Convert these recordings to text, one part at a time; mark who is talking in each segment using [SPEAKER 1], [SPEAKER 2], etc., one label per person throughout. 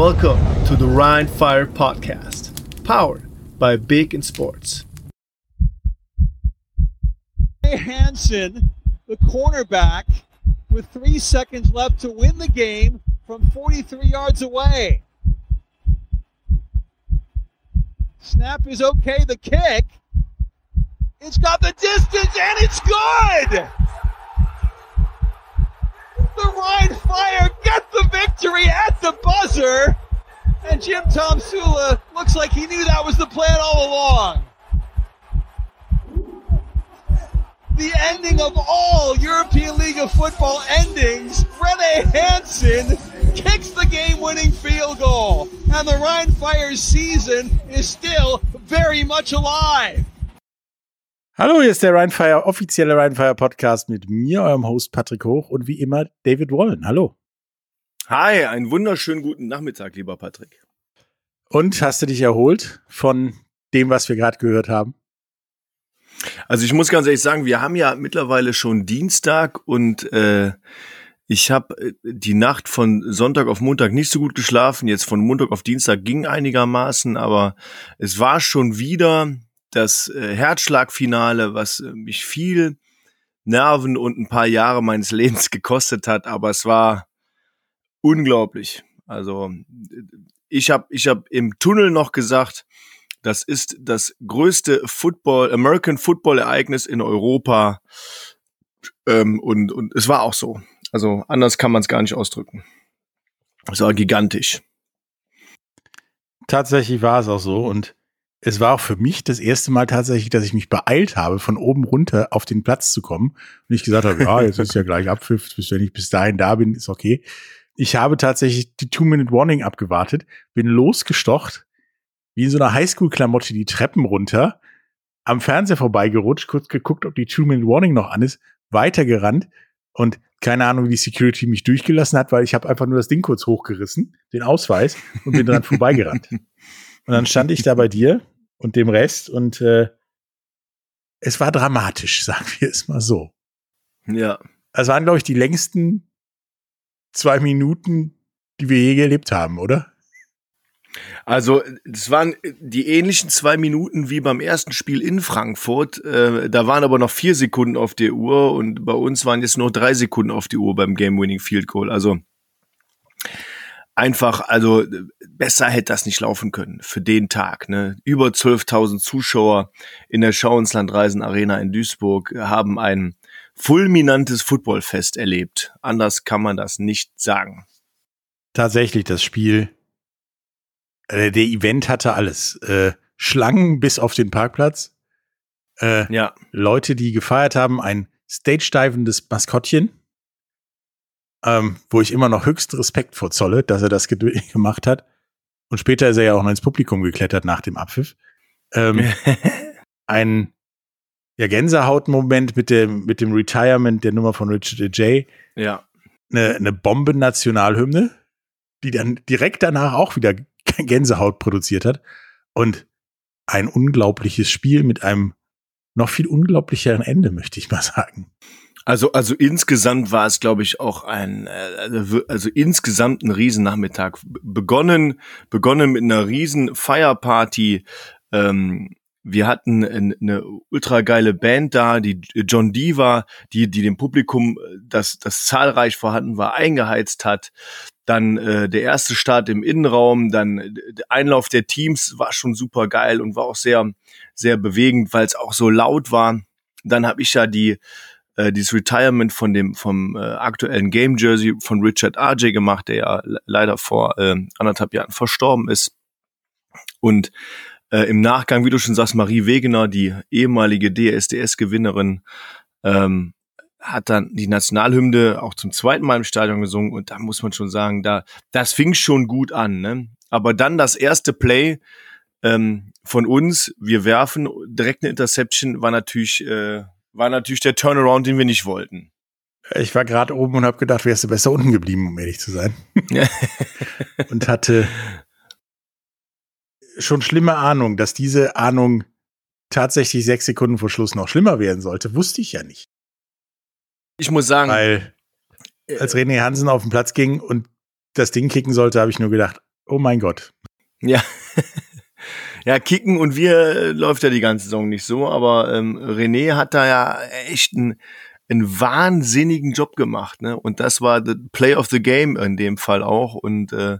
[SPEAKER 1] Welcome to the Rhine Fire Podcast, powered by Big in Sports.
[SPEAKER 2] Hansen, the cornerback, with three seconds left to win the game from 43 yards away. Snap is okay. The kick. It's got the distance and it's good. The Rhine Fire get the victory at the buzzer. And Jim Tom Sula looks like he knew that was the plan all along. The ending of all European League of Football endings, Rene Hansen kicks the game-winning field goal. And the Rhine Fire's season is still very much alive.
[SPEAKER 3] Hallo, hier ist der Rheinfire, offizielle Rheinfire Podcast mit mir, eurem Host Patrick Hoch und wie immer David Wallen. Hallo.
[SPEAKER 4] Hi, einen wunderschönen guten Nachmittag, lieber Patrick.
[SPEAKER 3] Und hast du dich erholt von dem, was wir gerade gehört haben?
[SPEAKER 4] Also ich muss ganz ehrlich sagen, wir haben ja mittlerweile schon Dienstag und äh, ich habe äh, die Nacht von Sonntag auf Montag nicht so gut geschlafen. Jetzt von Montag auf Dienstag ging einigermaßen, aber es war schon wieder das äh, Herzschlagfinale, was äh, mich viel Nerven und ein paar Jahre meines Lebens gekostet hat, aber es war unglaublich. Also ich habe ich hab im Tunnel noch gesagt, das ist das größte Football, American Football Ereignis in Europa. Ähm, und, und es war auch so. Also anders kann man es gar nicht ausdrücken. Es war gigantisch.
[SPEAKER 3] Tatsächlich war es auch so. Und es war auch für mich das erste Mal tatsächlich, dass ich mich beeilt habe, von oben runter auf den Platz zu kommen. Und ich gesagt habe, ja, jetzt ist ja gleich Abpfiff, bis wenn ich bis dahin da bin, ist okay. Ich habe tatsächlich die Two-Minute-Warning abgewartet, bin losgestocht, wie in so einer Highschool-Klamotte die Treppen runter, am Fernseher vorbeigerutscht, kurz geguckt, ob die Two-Minute-Warning noch an ist, weitergerannt und keine Ahnung, wie die Security mich durchgelassen hat, weil ich habe einfach nur das Ding kurz hochgerissen, den Ausweis und bin dran vorbeigerannt. Und dann stand ich da bei dir und dem Rest und äh, es war dramatisch, sagen wir es mal so.
[SPEAKER 4] Ja.
[SPEAKER 3] Es waren, glaube ich, die längsten zwei Minuten, die wir je gelebt haben, oder?
[SPEAKER 4] Also, es waren die ähnlichen zwei Minuten wie beim ersten Spiel in Frankfurt. Äh, da waren aber noch vier Sekunden auf der Uhr und bei uns waren jetzt nur drei Sekunden auf die Uhr beim Game-Winning Field Goal. Also, einfach, also besser hätte das nicht laufen können für den Tag. Ne? Über 12.000 Zuschauer in der Schauenslandreisen Arena in Duisburg haben ein fulminantes Footballfest erlebt. Anders kann man das nicht sagen.
[SPEAKER 3] Tatsächlich, das Spiel, äh, der Event hatte alles. Äh, Schlangen bis auf den Parkplatz. Äh,
[SPEAKER 4] ja.
[SPEAKER 3] Leute, die gefeiert haben, ein stage-divendes Maskottchen ähm, wo ich immer noch höchsten Respekt vor zolle, dass er das gemacht hat. Und später ist er ja auch noch ins Publikum geklettert nach dem Abpfiff. Ähm, ein ja, Gänsehautmoment mit dem, mit dem Retirement der Nummer von Richard J.
[SPEAKER 4] Ja.
[SPEAKER 3] Eine, eine Bomben-Nationalhymne, die dann direkt danach auch wieder Gänsehaut produziert hat. Und ein unglaubliches Spiel mit einem noch viel unglaublicheren Ende, möchte ich mal sagen.
[SPEAKER 4] Also, also insgesamt war es, glaube ich, auch ein, äh, also, also insgesamt ein Riesennachmittag. Begonnen, begonnen mit einer riesen Feierparty. Ähm, wir hatten eine ultra geile Band da, die John Diva, die, die dem Publikum, das, das zahlreich vorhanden war, eingeheizt hat. Dann äh, der erste Start im Innenraum, dann der Einlauf der Teams war schon super geil und war auch sehr, sehr bewegend, weil es auch so laut war. Dann habe ich ja die äh, dieses Retirement von dem vom äh, aktuellen Game Jersey von Richard RJ gemacht, der ja leider vor äh, anderthalb Jahren verstorben ist. Und äh, im Nachgang, wie du schon sagst, Marie Wegener, die ehemalige DSDS-Gewinnerin, ähm, hat dann die Nationalhymne auch zum zweiten Mal im Stadion gesungen und da muss man schon sagen, da das fing schon gut an. Ne? Aber dann das erste Play ähm, von uns, wir werfen direkt eine Interception, war natürlich äh, war natürlich der Turnaround, den wir nicht wollten.
[SPEAKER 3] Ich war gerade oben und habe gedacht, wärst du besser unten geblieben, um ehrlich zu sein. und hatte schon schlimme Ahnung, dass diese Ahnung tatsächlich sechs Sekunden vor Schluss noch schlimmer werden sollte, wusste ich ja nicht.
[SPEAKER 4] Ich muss sagen,
[SPEAKER 3] weil als René Hansen auf den Platz ging und das Ding kicken sollte, habe ich nur gedacht, oh mein Gott.
[SPEAKER 4] Ja. Ja, Kicken und wir äh, läuft ja die ganze Saison nicht so, aber ähm, René hat da ja echt einen, einen wahnsinnigen Job gemacht, ne? Und das war the Play of the Game in dem Fall auch. Und äh,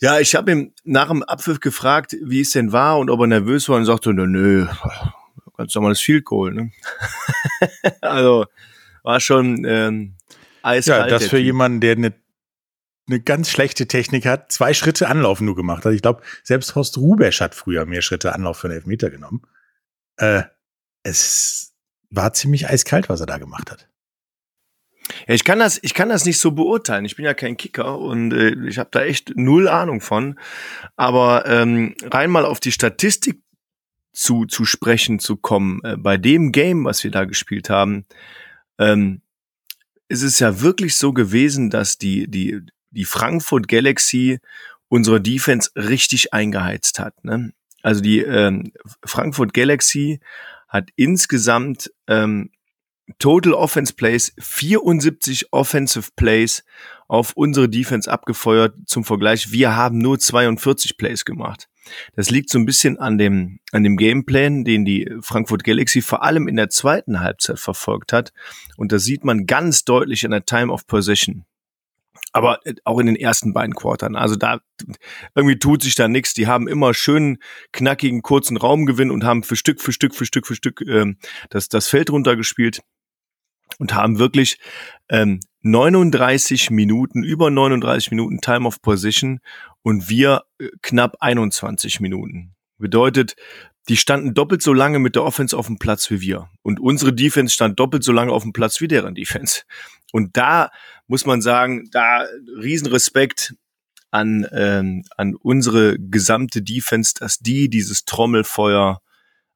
[SPEAKER 4] ja, ich habe ihm nach dem Abpfiff gefragt, wie es denn war und ob er nervös war und sagte, nö, nö ganz normales Field Goal, ne? also war schon ähm, eiskalt.
[SPEAKER 3] Ja, das für jemanden, der eine eine ganz schlechte Technik hat, zwei Schritte Anlauf nur gemacht hat. Ich glaube, selbst Horst Rubesch hat früher mehr Schritte Anlauf für einen Elfmeter genommen. Äh, es war ziemlich eiskalt, was er da gemacht hat.
[SPEAKER 4] Ja, ich kann das, ich kann das nicht so beurteilen. Ich bin ja kein Kicker und äh, ich habe da echt null Ahnung von. Aber ähm, rein mal auf die Statistik zu zu sprechen zu kommen äh, bei dem Game, was wir da gespielt haben, ähm, ist es ja wirklich so gewesen, dass die die die Frankfurt Galaxy unsere Defense richtig eingeheizt hat. Ne? Also die ähm, Frankfurt Galaxy hat insgesamt ähm, Total Offense Plays 74 Offensive Plays auf unsere Defense abgefeuert. Zum Vergleich, wir haben nur 42 Plays gemacht. Das liegt so ein bisschen an dem, an dem Gameplan, den die Frankfurt Galaxy vor allem in der zweiten Halbzeit verfolgt hat. Und da sieht man ganz deutlich an der Time of Possession aber äh, auch in den ersten beiden Quartern. Also da irgendwie tut sich da nichts. Die haben immer schön knackigen kurzen Raumgewinn und haben für Stück für Stück für Stück für Stück ähm, das das Feld runtergespielt und haben wirklich ähm, 39 Minuten über 39 Minuten Time of Position und wir äh, knapp 21 Minuten. Bedeutet, die standen doppelt so lange mit der Offense auf dem Platz wie wir. Und unsere Defense stand doppelt so lange auf dem Platz wie deren Defense. Und da muss man sagen, da Riesenrespekt an, ähm, an unsere gesamte Defense, dass die dieses Trommelfeuer,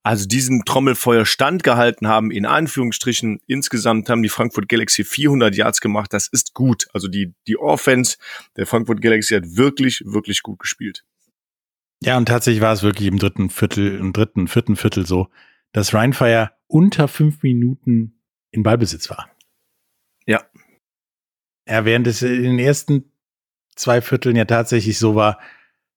[SPEAKER 4] also diesen Trommelfeuer standgehalten haben, in Anführungsstrichen. Insgesamt haben die Frankfurt Galaxy 400 Yards gemacht. Das ist gut. Also die, die Offense der Frankfurt Galaxy hat wirklich, wirklich gut gespielt.
[SPEAKER 3] Ja, und tatsächlich war es wirklich im dritten Viertel, im dritten, vierten Viertel so, dass Rheinfire unter fünf Minuten in Ballbesitz war.
[SPEAKER 4] Ja.
[SPEAKER 3] Während es in den ersten zwei Vierteln ja tatsächlich so war,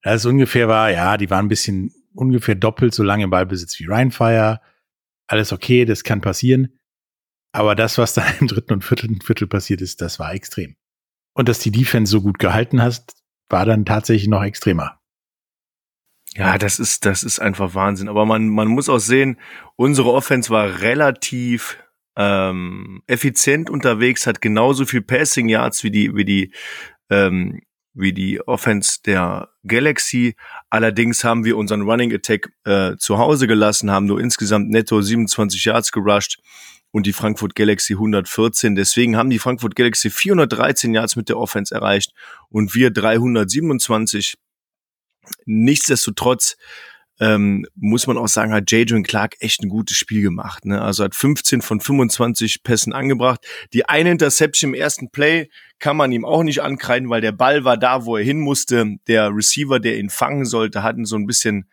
[SPEAKER 3] dass es ungefähr war, ja, die waren ein bisschen ungefähr doppelt so lange im Ballbesitz wie Rheinfire. Alles okay, das kann passieren. Aber das, was dann im dritten und vierten Viertel passiert ist, das war extrem. Und dass die Defense so gut gehalten hast, war dann tatsächlich noch extremer.
[SPEAKER 4] Ja, das ist, das ist einfach Wahnsinn. Aber man, man muss auch sehen, unsere Offense war relativ ähm, effizient unterwegs, hat genauso viel Passing Yards wie die, wie die, ähm, wie die Offense der Galaxy. Allerdings haben wir unseren Running Attack äh, zu Hause gelassen, haben nur insgesamt netto 27 Yards gerusht und die Frankfurt Galaxy 114. Deswegen haben die Frankfurt Galaxy 413 Yards mit der Offense erreicht und wir 327. Nichtsdestotrotz ähm, muss man auch sagen, hat Jadrian Clark echt ein gutes Spiel gemacht. Ne? Also hat 15 von 25 Pässen angebracht. Die eine Interception im ersten Play kann man ihm auch nicht ankreiden, weil der Ball war da, wo er hin musste. Der Receiver, der ihn fangen sollte, hat ihn so ein bisschen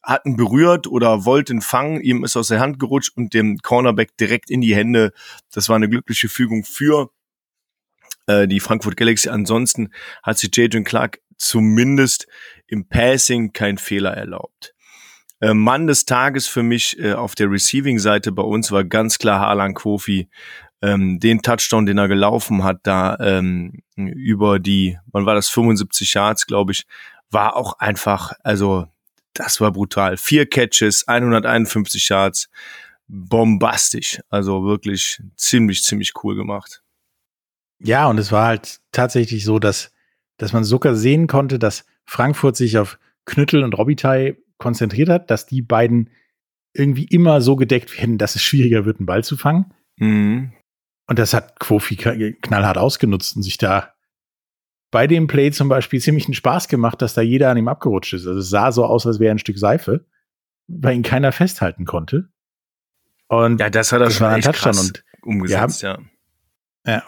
[SPEAKER 4] hatten berührt oder wollten fangen, ihm ist aus der Hand gerutscht und dem Cornerback direkt in die Hände. Das war eine glückliche Fügung für äh, die Frankfurt Galaxy. Ansonsten hat sich Jadrian Clark zumindest im Passing kein Fehler erlaubt. Äh, Mann des Tages für mich äh, auf der Receiving-Seite bei uns war ganz klar Harlan Kofi. Ähm, den Touchdown, den er gelaufen hat, da ähm, über die, wann war das, 75 Yards, glaube ich, war auch einfach, also das war brutal. Vier Catches, 151 Yards, bombastisch. Also wirklich ziemlich, ziemlich cool gemacht.
[SPEAKER 3] Ja, und es war halt tatsächlich so, dass, dass man sogar sehen konnte, dass Frankfurt sich auf Knüttel und Robitaille konzentriert hat, dass die beiden irgendwie immer so gedeckt werden, dass es schwieriger wird, einen Ball zu fangen. Mhm. Und das hat Quofi knallhart ausgenutzt und sich da bei dem Play zum Beispiel ziemlich einen Spaß gemacht, dass da jeder an ihm abgerutscht ist. Also es sah so aus, als wäre ein Stück Seife, weil ihn keiner festhalten konnte.
[SPEAKER 4] Und ja, das hat er das schon war ein Touchdown und umgesetzt,
[SPEAKER 3] ja. Ja,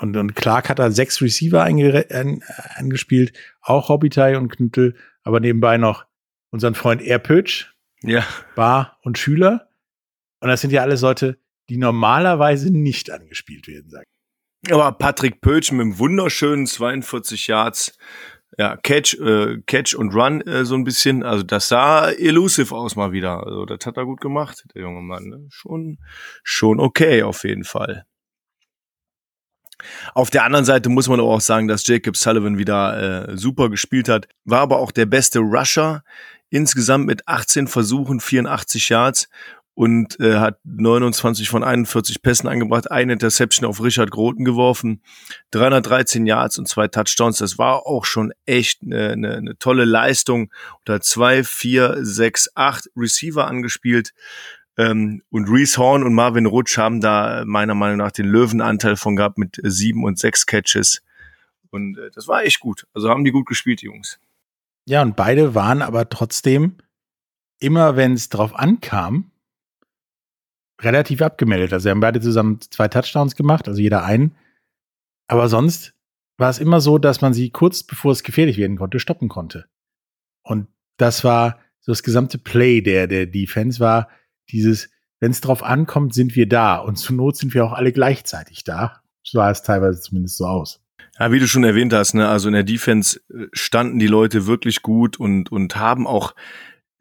[SPEAKER 3] und, und Clark hat da sechs Receiver an, angespielt, auch Robitaille und Knüttel, aber nebenbei noch unseren Freund Erpötsch,
[SPEAKER 4] ja.
[SPEAKER 3] Bar und Schüler. Und das sind ja alles Leute, die normalerweise nicht angespielt werden, sag
[SPEAKER 4] Aber Patrick Pötsch mit einem wunderschönen 42 Yards ja, Catch, äh, Catch und Run äh, so ein bisschen. Also das sah elusive aus mal wieder. Also das hat er gut gemacht, der junge Mann. Ne? Schon, schon okay auf jeden Fall. Auf der anderen Seite muss man auch sagen, dass Jacob Sullivan wieder äh, super gespielt hat, war aber auch der beste Rusher insgesamt mit 18 Versuchen, 84 Yards und äh, hat 29 von 41 Pässen angebracht, eine Interception auf Richard Groten geworfen, 313 Yards und zwei Touchdowns. Das war auch schon echt eine, eine, eine tolle Leistung. Und hat zwei, vier, sechs, acht Receiver angespielt. Ähm, und Reese Horn und Marvin Rutsch haben da meiner Meinung nach den Löwenanteil von gehabt mit sieben und sechs Catches. Und äh, das war echt gut. Also haben die gut gespielt, die Jungs.
[SPEAKER 3] Ja, und beide waren aber trotzdem, immer wenn es drauf ankam, relativ abgemeldet. Also sie haben beide zusammen zwei Touchdowns gemacht, also jeder einen. Aber sonst war es immer so, dass man sie kurz bevor es gefährlich werden konnte, stoppen konnte. Und das war so das gesamte Play der, der Defense war dieses, wenn es drauf ankommt, sind wir da. Und zur Not sind wir auch alle gleichzeitig da. So sah es teilweise zumindest so aus.
[SPEAKER 4] Ja, wie du schon erwähnt hast, ne, also in der Defense äh, standen die Leute wirklich gut und, und haben auch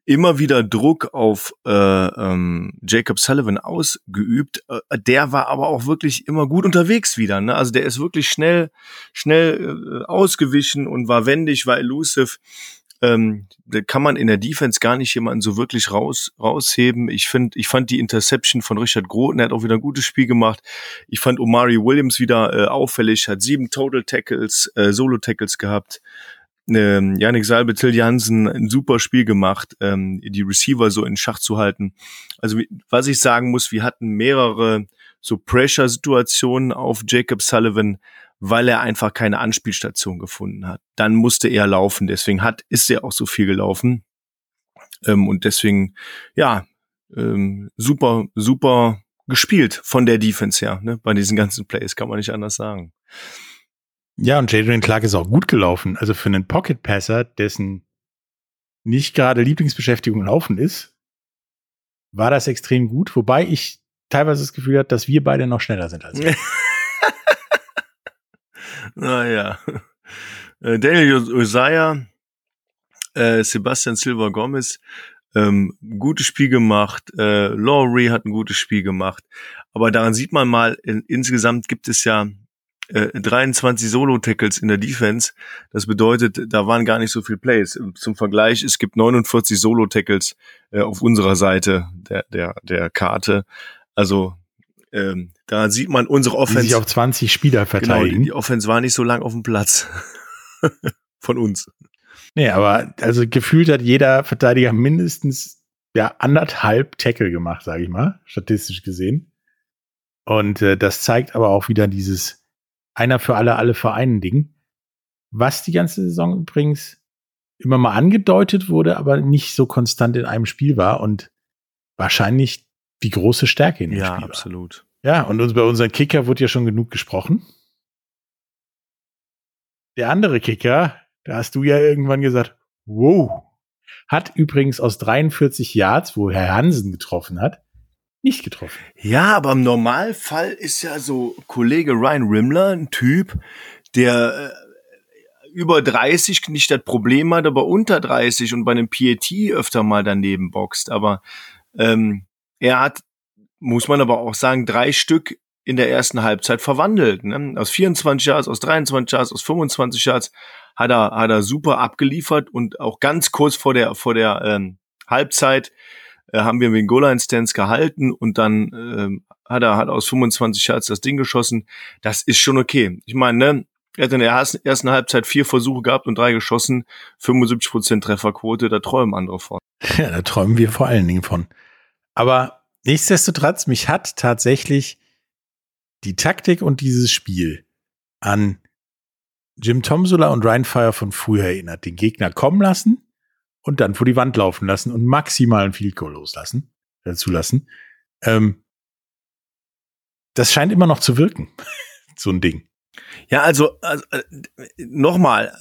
[SPEAKER 4] immer wieder Druck auf äh, ähm, Jacob Sullivan ausgeübt. Äh, der war aber auch wirklich immer gut unterwegs wieder. Ne? Also der ist wirklich schnell, schnell äh, ausgewichen und war wendig, war elusive. Ähm, kann man in der Defense gar nicht jemanden so wirklich raus, rausheben. Ich finde, ich fand die Interception von Richard Groten, er hat auch wieder ein gutes Spiel gemacht. Ich fand Omari Williams wieder äh, auffällig, hat sieben Total Tackles, äh, Solo Tackles gehabt ähm, Janik Salbe, Till Jansen ein super Spiel gemacht, ähm, die Receiver so in Schach zu halten. Also was ich sagen muss, wir hatten mehrere so Pressure-Situationen auf Jacob Sullivan, weil er einfach keine Anspielstation gefunden hat. Dann musste er laufen, deswegen hat ist er auch so viel gelaufen ähm, und deswegen ja ähm, super super gespielt von der Defense her, ne? bei diesen ganzen Plays kann man nicht anders sagen.
[SPEAKER 3] Ja, und Jadrian Clark ist auch gut gelaufen. Also für einen Pocket Passer, dessen nicht gerade Lieblingsbeschäftigung Laufen ist, war das extrem gut. Wobei ich teilweise das Gefühl hatte, dass wir beide noch schneller sind als er.
[SPEAKER 4] naja. Äh, Daniel Usaya, äh, Sebastian Silva Gomez, ähm, gutes Spiel gemacht. Äh, Laurie hat ein gutes Spiel gemacht. Aber daran sieht man mal, in, insgesamt gibt es ja 23 äh, Solo-Tackles in der Defense. Das bedeutet, da waren gar nicht so viel Plays. Zum Vergleich, es gibt 49 Solo-Tackles äh, auf unserer Seite der, der, der Karte. Also ähm, da sieht man unsere Offense. Die
[SPEAKER 3] sich auf 20 Spieler verteidigen. Genau,
[SPEAKER 4] die, die Offense war nicht so lang auf dem Platz von uns.
[SPEAKER 3] Nee, aber also gefühlt hat jeder Verteidiger mindestens ja anderthalb Tackle gemacht, sage ich mal, statistisch gesehen. Und äh, das zeigt aber auch wieder dieses einer für alle, alle für einen Ding. Was die ganze Saison übrigens immer mal angedeutet wurde, aber nicht so konstant in einem Spiel war und wahrscheinlich die große Stärke in dem
[SPEAKER 4] ja,
[SPEAKER 3] Spiel.
[SPEAKER 4] Ja, absolut.
[SPEAKER 3] Ja, und uns bei unseren Kicker wurde ja schon genug gesprochen. Der andere Kicker, da hast du ja irgendwann gesagt, wow, hat übrigens aus 43 Yards, wo Herr Hansen getroffen hat, nicht getroffen.
[SPEAKER 4] Ja, aber im Normalfall ist ja so Kollege Ryan Rimmler ein Typ, der äh, über 30 nicht das Problem hat, aber unter 30 und bei einem PAT öfter mal daneben boxt. Aber ähm, er hat, muss man aber auch sagen, drei Stück in der ersten Halbzeit verwandelt. Ne? Aus 24 Yards, aus 23 Yards, aus 25 Yards hat er, hat er super abgeliefert und auch ganz kurz vor der, vor der ähm, Halbzeit äh, haben wir den Goal-Line-Stance gehalten und dann äh, hat er hat aus 25 Yards das Ding geschossen. Das ist schon okay. Ich meine, ne, er hat in der ersten Halbzeit vier Versuche gehabt und drei geschossen, 75 Prozent Trefferquote, da träumen andere von.
[SPEAKER 3] Ja, da träumen wir vor allen Dingen von. Aber nichtsdestotrotz, mich hat tatsächlich die Taktik und dieses Spiel an Jim Tomsula und Ryan Fire von früher erinnert. Den Gegner kommen lassen, und dann vor die Wand laufen lassen und maximal ein Field Goal loslassen, äh, zulassen. Ähm, das scheint immer noch zu wirken, so ein Ding.
[SPEAKER 4] Ja, also, also äh, nochmal,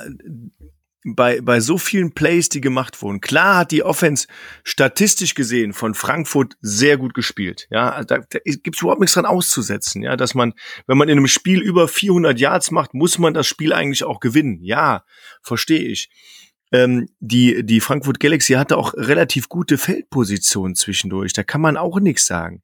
[SPEAKER 4] bei, bei so vielen Plays, die gemacht wurden. Klar hat die Offense statistisch gesehen von Frankfurt sehr gut gespielt. Ja, da, da gibt's überhaupt nichts dran auszusetzen. Ja, dass man, wenn man in einem Spiel über 400 Yards macht, muss man das Spiel eigentlich auch gewinnen. Ja, verstehe ich. Ähm, die, die Frankfurt Galaxy hatte auch relativ gute Feldpositionen zwischendurch. Da kann man auch nichts sagen.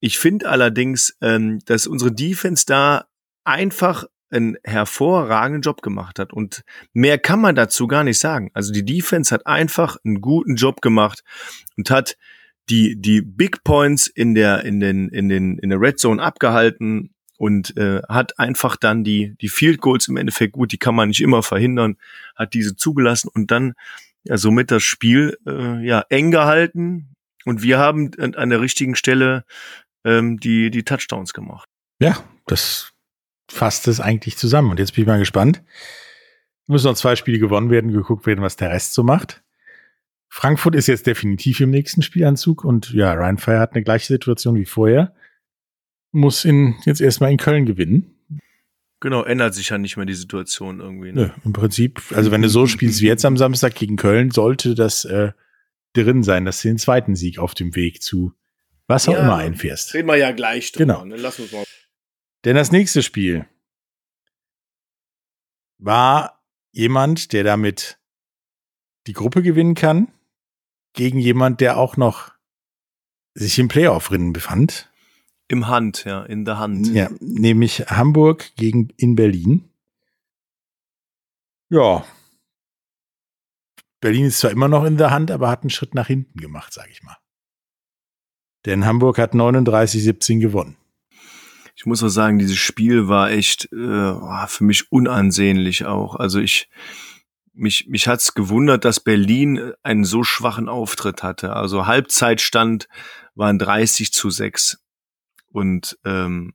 [SPEAKER 4] Ich finde allerdings, ähm, dass unsere Defense da einfach einen hervorragenden Job gemacht hat. Und mehr kann man dazu gar nicht sagen. Also die Defense hat einfach einen guten Job gemacht und hat die, die Big Points in der, in den, in den, in der Red Zone abgehalten und äh, hat einfach dann die, die Field Goals im Endeffekt gut, die kann man nicht immer verhindern, hat diese zugelassen und dann ja somit das Spiel äh, ja eng gehalten und wir haben an der richtigen Stelle ähm, die, die Touchdowns gemacht.
[SPEAKER 3] Ja, das fasst es eigentlich zusammen. Und jetzt bin ich mal gespannt. Müssen noch zwei Spiele gewonnen werden, geguckt werden, was der Rest so macht. Frankfurt ist jetzt definitiv im nächsten Spielanzug und ja, Ryan Fire hat eine gleiche Situation wie vorher. Muss in, jetzt erstmal in Köln gewinnen.
[SPEAKER 4] Genau, ändert sich ja nicht mehr die Situation irgendwie.
[SPEAKER 3] Ne? Nö, im Prinzip, also wenn du so spielst wie jetzt am Samstag gegen Köln, sollte das äh, drin sein, dass du den zweiten Sieg auf dem Weg zu was auch ja, immer einfährst.
[SPEAKER 4] Reden wir ja gleich
[SPEAKER 3] drüber. Genau. Ne? Lass uns mal denn das nächste Spiel war jemand, der damit die Gruppe gewinnen kann, gegen jemand, der auch noch sich im Playoff-Rinnen befand.
[SPEAKER 4] Im Hand, ja, in der Hand.
[SPEAKER 3] Ja, nämlich Hamburg gegen in Berlin. Ja. Berlin ist zwar immer noch in der Hand, aber hat einen Schritt nach hinten gemacht, sage ich mal. Denn Hamburg hat 39-17 gewonnen
[SPEAKER 4] ich muss auch sagen, dieses Spiel war echt äh, für mich unansehnlich auch. Also ich mich mich hat's gewundert, dass Berlin einen so schwachen Auftritt hatte. Also Halbzeitstand waren 30 zu 6 und ähm,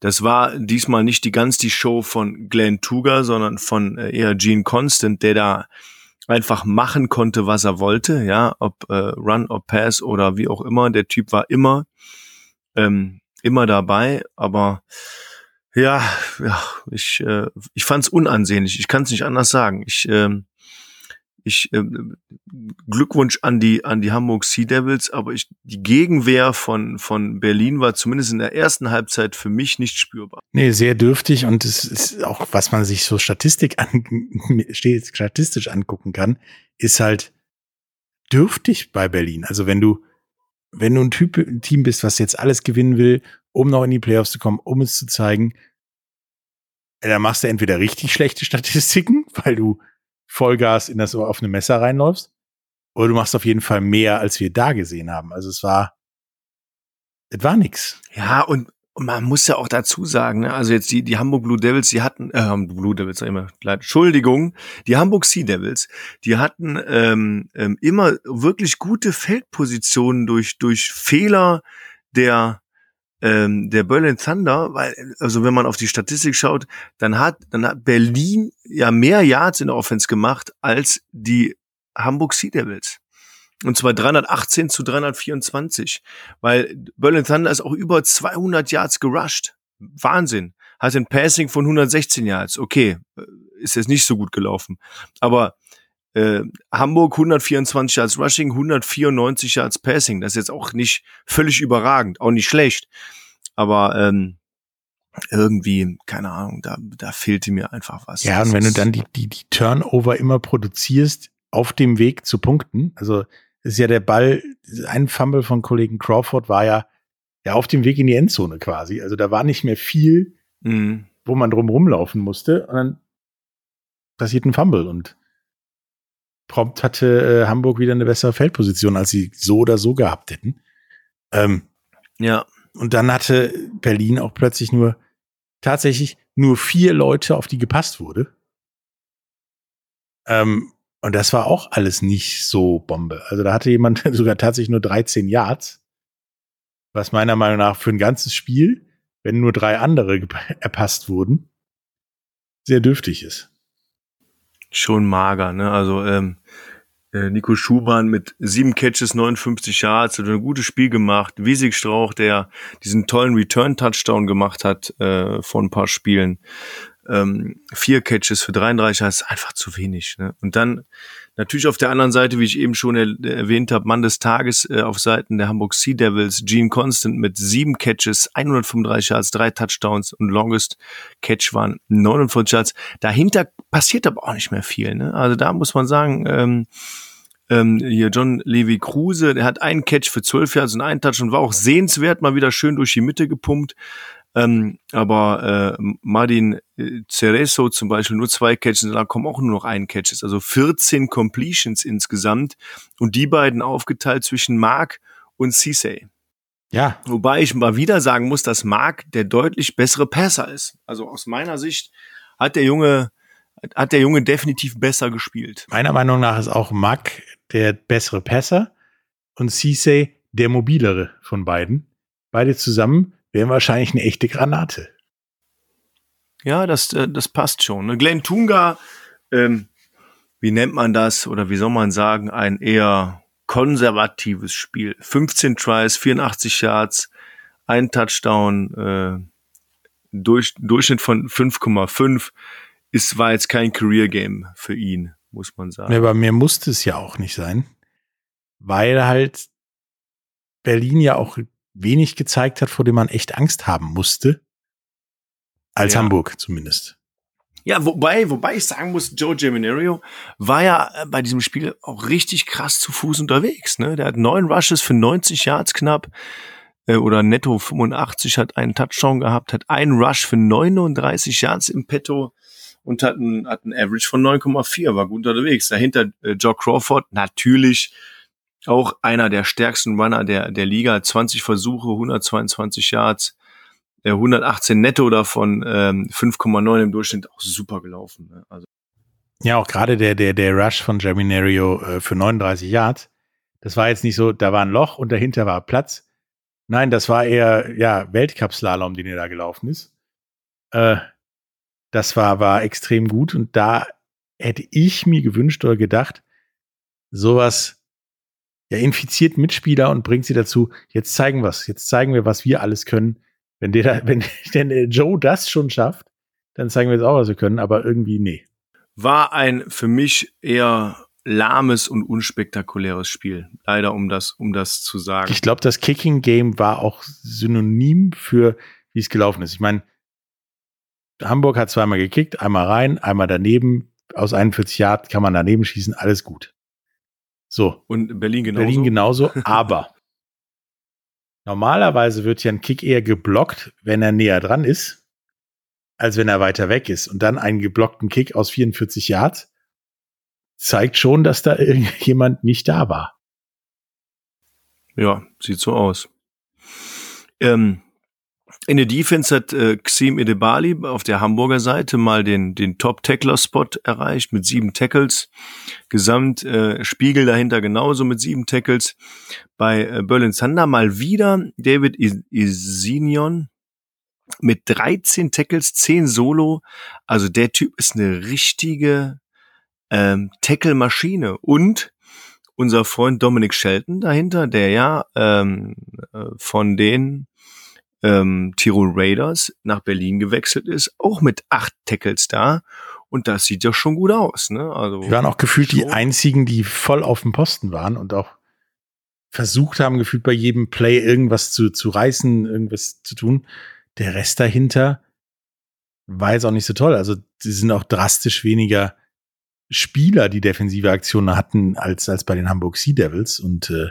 [SPEAKER 4] das war diesmal nicht die ganz die Show von Glenn Tuger, sondern von äh, eher Gene Constant, der da einfach machen konnte, was er wollte, ja, ob äh, Run, ob Pass oder wie auch immer. Der Typ war immer ähm, immer dabei, aber ja, ja, ich, äh, ich fand es unansehnlich. Ich kann es nicht anders sagen. Ich, ähm, ich äh, Glückwunsch an die an die Hamburg Sea Devils, aber ich, die Gegenwehr von von Berlin war zumindest in der ersten Halbzeit für mich nicht spürbar.
[SPEAKER 3] Nee, sehr dürftig und es ist auch was man sich so Statistik an, statistisch angucken kann, ist halt dürftig bei Berlin. Also wenn du wenn du ein, typ, ein Team bist, was jetzt alles gewinnen will, um noch in die Playoffs zu kommen, um es zu zeigen, dann machst du entweder richtig schlechte Statistiken, weil du Vollgas in das offene Messer reinläufst, oder du machst auf jeden Fall mehr, als wir da gesehen haben. Also es war, es war nix.
[SPEAKER 4] Ja, und und man muss ja auch dazu sagen, ne, also jetzt die, die Hamburg Blue Devils, die hatten, äh, Blue Devils immer, Entschuldigung, die Hamburg Sea Devils, die hatten ähm, ähm, immer wirklich gute Feldpositionen durch, durch Fehler der, ähm, der Berlin Thunder, weil, also wenn man auf die Statistik schaut, dann hat, dann hat Berlin ja mehr Yards in der Offense gemacht als die Hamburg Sea Devils. Und zwar 318 zu 324, weil Berlin Thunder ist auch über 200 Yards gerusht. Wahnsinn. Hat ein Passing von 116 Yards. Okay, äh, ist jetzt nicht so gut gelaufen. Aber äh, Hamburg 124 Yards Rushing, 194 Yards Passing. Das ist jetzt auch nicht völlig überragend, auch nicht schlecht. Aber ähm, irgendwie, keine Ahnung, da, da fehlte mir einfach was.
[SPEAKER 3] Ja, und wenn du dann die, die, die Turnover immer produzierst auf dem Weg zu Punkten, also ist ja der Ball, ein Fumble von Kollegen Crawford war ja, ja auf dem Weg in die Endzone quasi. Also da war nicht mehr viel, mhm. wo man drum rumlaufen musste. Und dann passiert ein Fumble und prompt hatte äh, Hamburg wieder eine bessere Feldposition, als sie so oder so gehabt hätten. Ähm,
[SPEAKER 4] ja.
[SPEAKER 3] Und dann hatte Berlin auch plötzlich nur tatsächlich nur vier Leute, auf die gepasst wurde. Ähm, und das war auch alles nicht so Bombe. Also da hatte jemand sogar tatsächlich nur 13 Yards, was meiner Meinung nach für ein ganzes Spiel, wenn nur drei andere erpasst wurden, sehr dürftig ist.
[SPEAKER 4] Schon mager, ne? Also ähm, äh, Nico Schumann mit sieben Catches, 59 Yards, hat ein gutes Spiel gemacht. Wiesig Strauch, der diesen tollen Return-Touchdown gemacht hat äh, vor ein paar Spielen. Ähm, vier Catches für 33 Yards, einfach zu wenig. Ne? Und dann natürlich auf der anderen Seite, wie ich eben schon er erwähnt habe, Mann des Tages äh, auf Seiten der Hamburg Sea Devils, Gene Constant mit sieben Catches, 135 Yards, drei Touchdowns und Longest Catch waren 49 Yards. Dahinter passiert aber auch nicht mehr viel. Ne? Also da muss man sagen, ähm, ähm, hier John Levi Kruse, der hat einen Catch für 12 Yards und einen Touch und war auch sehenswert, mal wieder schön durch die Mitte gepumpt. Ähm, aber äh, Martin äh, Cerezo zum Beispiel nur zwei Catches, da kommen auch nur noch ein Catches, also 14 Completions insgesamt und die beiden aufgeteilt zwischen Mark und Cisse.
[SPEAKER 3] Ja.
[SPEAKER 4] Wobei ich mal wieder sagen muss, dass Mark der deutlich bessere Passer ist. Also aus meiner Sicht hat der Junge hat der Junge definitiv besser gespielt.
[SPEAKER 3] Meiner Meinung nach ist auch Mack der bessere Passer und Cisse der mobilere von beiden. Beide zusammen wären wahrscheinlich eine echte Granate.
[SPEAKER 4] Ja, das, äh, das passt schon. Ne? Glenn Tunga, ähm, wie nennt man das oder wie soll man sagen, ein eher konservatives Spiel. 15 Tries, 84 Yards, ein Touchdown, äh, durch, Durchschnitt von 5,5 ist, war jetzt kein Career Game für ihn, muss man sagen.
[SPEAKER 3] Ja, aber mir musste es ja auch nicht sein, weil halt Berlin ja auch wenig gezeigt hat, vor dem man echt Angst haben musste. Als ja. Hamburg zumindest.
[SPEAKER 4] Ja, wobei, wobei ich sagen muss, Joe Geminario war ja äh, bei diesem Spiel auch richtig krass zu Fuß unterwegs. Ne? Der hat neun Rushes für 90 Yards knapp äh, oder netto 85, hat einen Touchdown gehabt, hat einen Rush für 39 Yards im Petto und hat ein, hat ein Average von 9,4, war gut unterwegs. Dahinter äh, Joe Crawford, natürlich auch einer der stärksten Runner der, der Liga, 20 Versuche, 122 Yards, äh, 118 netto davon, ähm, 5,9 im Durchschnitt, auch super gelaufen. Ne? Also.
[SPEAKER 3] Ja, auch gerade der, der, der Rush von Germinario äh, für 39 Yards, das war jetzt nicht so, da war ein Loch und dahinter war Platz. Nein, das war eher, ja, Weltcup-Slalom, den er da gelaufen ist. Äh, das war, war extrem gut und da hätte ich mir gewünscht oder gedacht, sowas ja, infiziert Mitspieler und bringt sie dazu, jetzt zeigen wir jetzt zeigen wir, was wir alles können. Wenn der, da, wenn denn Joe das schon schafft, dann zeigen wir jetzt auch, was wir können, aber irgendwie nee.
[SPEAKER 4] War ein für mich eher lahmes und unspektakuläres Spiel. Leider, um das, um das zu sagen.
[SPEAKER 3] Ich glaube, das Kicking Game war auch synonym für, wie es gelaufen ist. Ich meine, Hamburg hat zweimal gekickt, einmal rein, einmal daneben. Aus 41 Yard kann man daneben schießen, alles gut. So.
[SPEAKER 4] Und Berlin genauso.
[SPEAKER 3] Berlin genauso, aber normalerweise wird ja ein Kick eher geblockt, wenn er näher dran ist, als wenn er weiter weg ist. Und dann einen geblockten Kick aus 44 Yards zeigt schon, dass da irgendjemand nicht da war.
[SPEAKER 4] Ja, sieht so aus. Ähm, in der Defense hat äh, Xim Edebali auf der Hamburger Seite mal den, den Top-Tackler-Spot erreicht mit sieben Tackles. Gesamt äh, Spiegel dahinter genauso mit sieben Tackles. Bei äh, Berlin Thunder mal wieder David Isinion mit 13 Tackles, 10 Solo. Also der Typ ist eine richtige ähm, Tackle-Maschine. Und unser Freund Dominic Shelton dahinter, der ja ähm, äh, von den ähm, Tirol Raiders nach Berlin gewechselt ist, auch mit acht Tackles da. Und das sieht ja schon gut aus. Ne? Also
[SPEAKER 3] die waren auch gefühlt die einzigen, die voll auf dem Posten waren und auch versucht haben, gefühlt bei jedem Play irgendwas zu, zu reißen, irgendwas zu tun. Der Rest dahinter war jetzt auch nicht so toll. Also, sie sind auch drastisch weniger Spieler, die defensive Aktionen hatten, als, als bei den Hamburg Sea Devils. Und äh,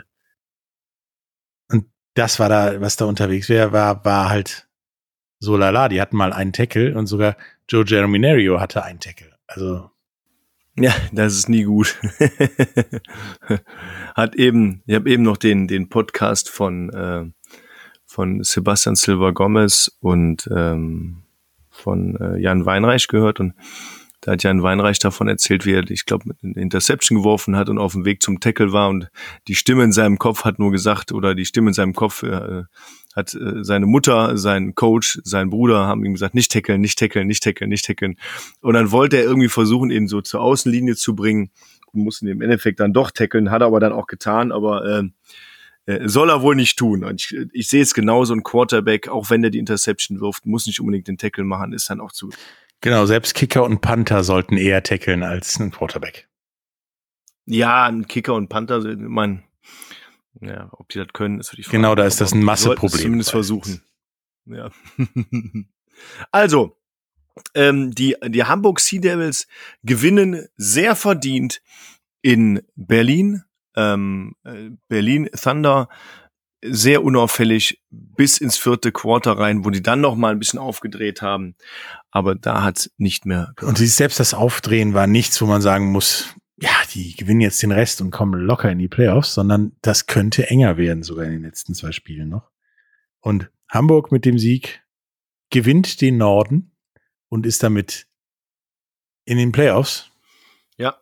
[SPEAKER 3] das war da, was da unterwegs wäre, war, war halt so lala. Die hatten mal einen Tackle und sogar Joe Germinario hatte einen Tackle. Also.
[SPEAKER 4] Ja, das ist nie gut. Hat eben, ich habe eben noch den, den Podcast von, äh, von Sebastian Silva Gomez und ähm, von äh, Jan Weinreich gehört und da hat Jan Weinreich davon erzählt, wie er, ich glaube, eine Interception geworfen hat und auf dem Weg zum Tackle war und die Stimme in seinem Kopf hat nur gesagt, oder die Stimme in seinem Kopf äh, hat äh, seine Mutter, sein Coach, sein Bruder haben ihm gesagt, nicht tackeln, nicht tackeln, nicht tackeln, nicht tackeln. Und dann wollte er irgendwie versuchen, ihn so zur Außenlinie zu bringen und musste ihn im Endeffekt dann doch tackeln, hat er aber dann auch getan, aber äh, äh soll er wohl nicht tun. Und ich, ich sehe es genauso, ein Quarterback, auch wenn der die Interception wirft, muss nicht unbedingt den Tackle machen, ist dann auch zu,
[SPEAKER 3] Genau, selbst Kicker und Panther sollten eher tackeln als ein Quarterback.
[SPEAKER 4] Ja, ein Kicker und Panther, ich meine, ja, ob die das können, ist für die
[SPEAKER 3] Frage. Genau, da ist das ein Masseproblem.
[SPEAKER 4] Zumindest versuchen. Ja. also, ähm, die, die Hamburg Sea Devils gewinnen sehr verdient in Berlin. Ähm, äh, Berlin Thunder sehr unauffällig bis ins vierte Quarter rein, wo die dann noch mal ein bisschen aufgedreht haben. Aber da hat nicht mehr.
[SPEAKER 3] Und selbst das Aufdrehen war nichts, wo man sagen muss, ja, die gewinnen jetzt den Rest und kommen locker in die Playoffs, sondern das könnte enger werden, sogar in den letzten zwei Spielen noch. Und Hamburg mit dem Sieg gewinnt den Norden und ist damit in den Playoffs.
[SPEAKER 4] Ja.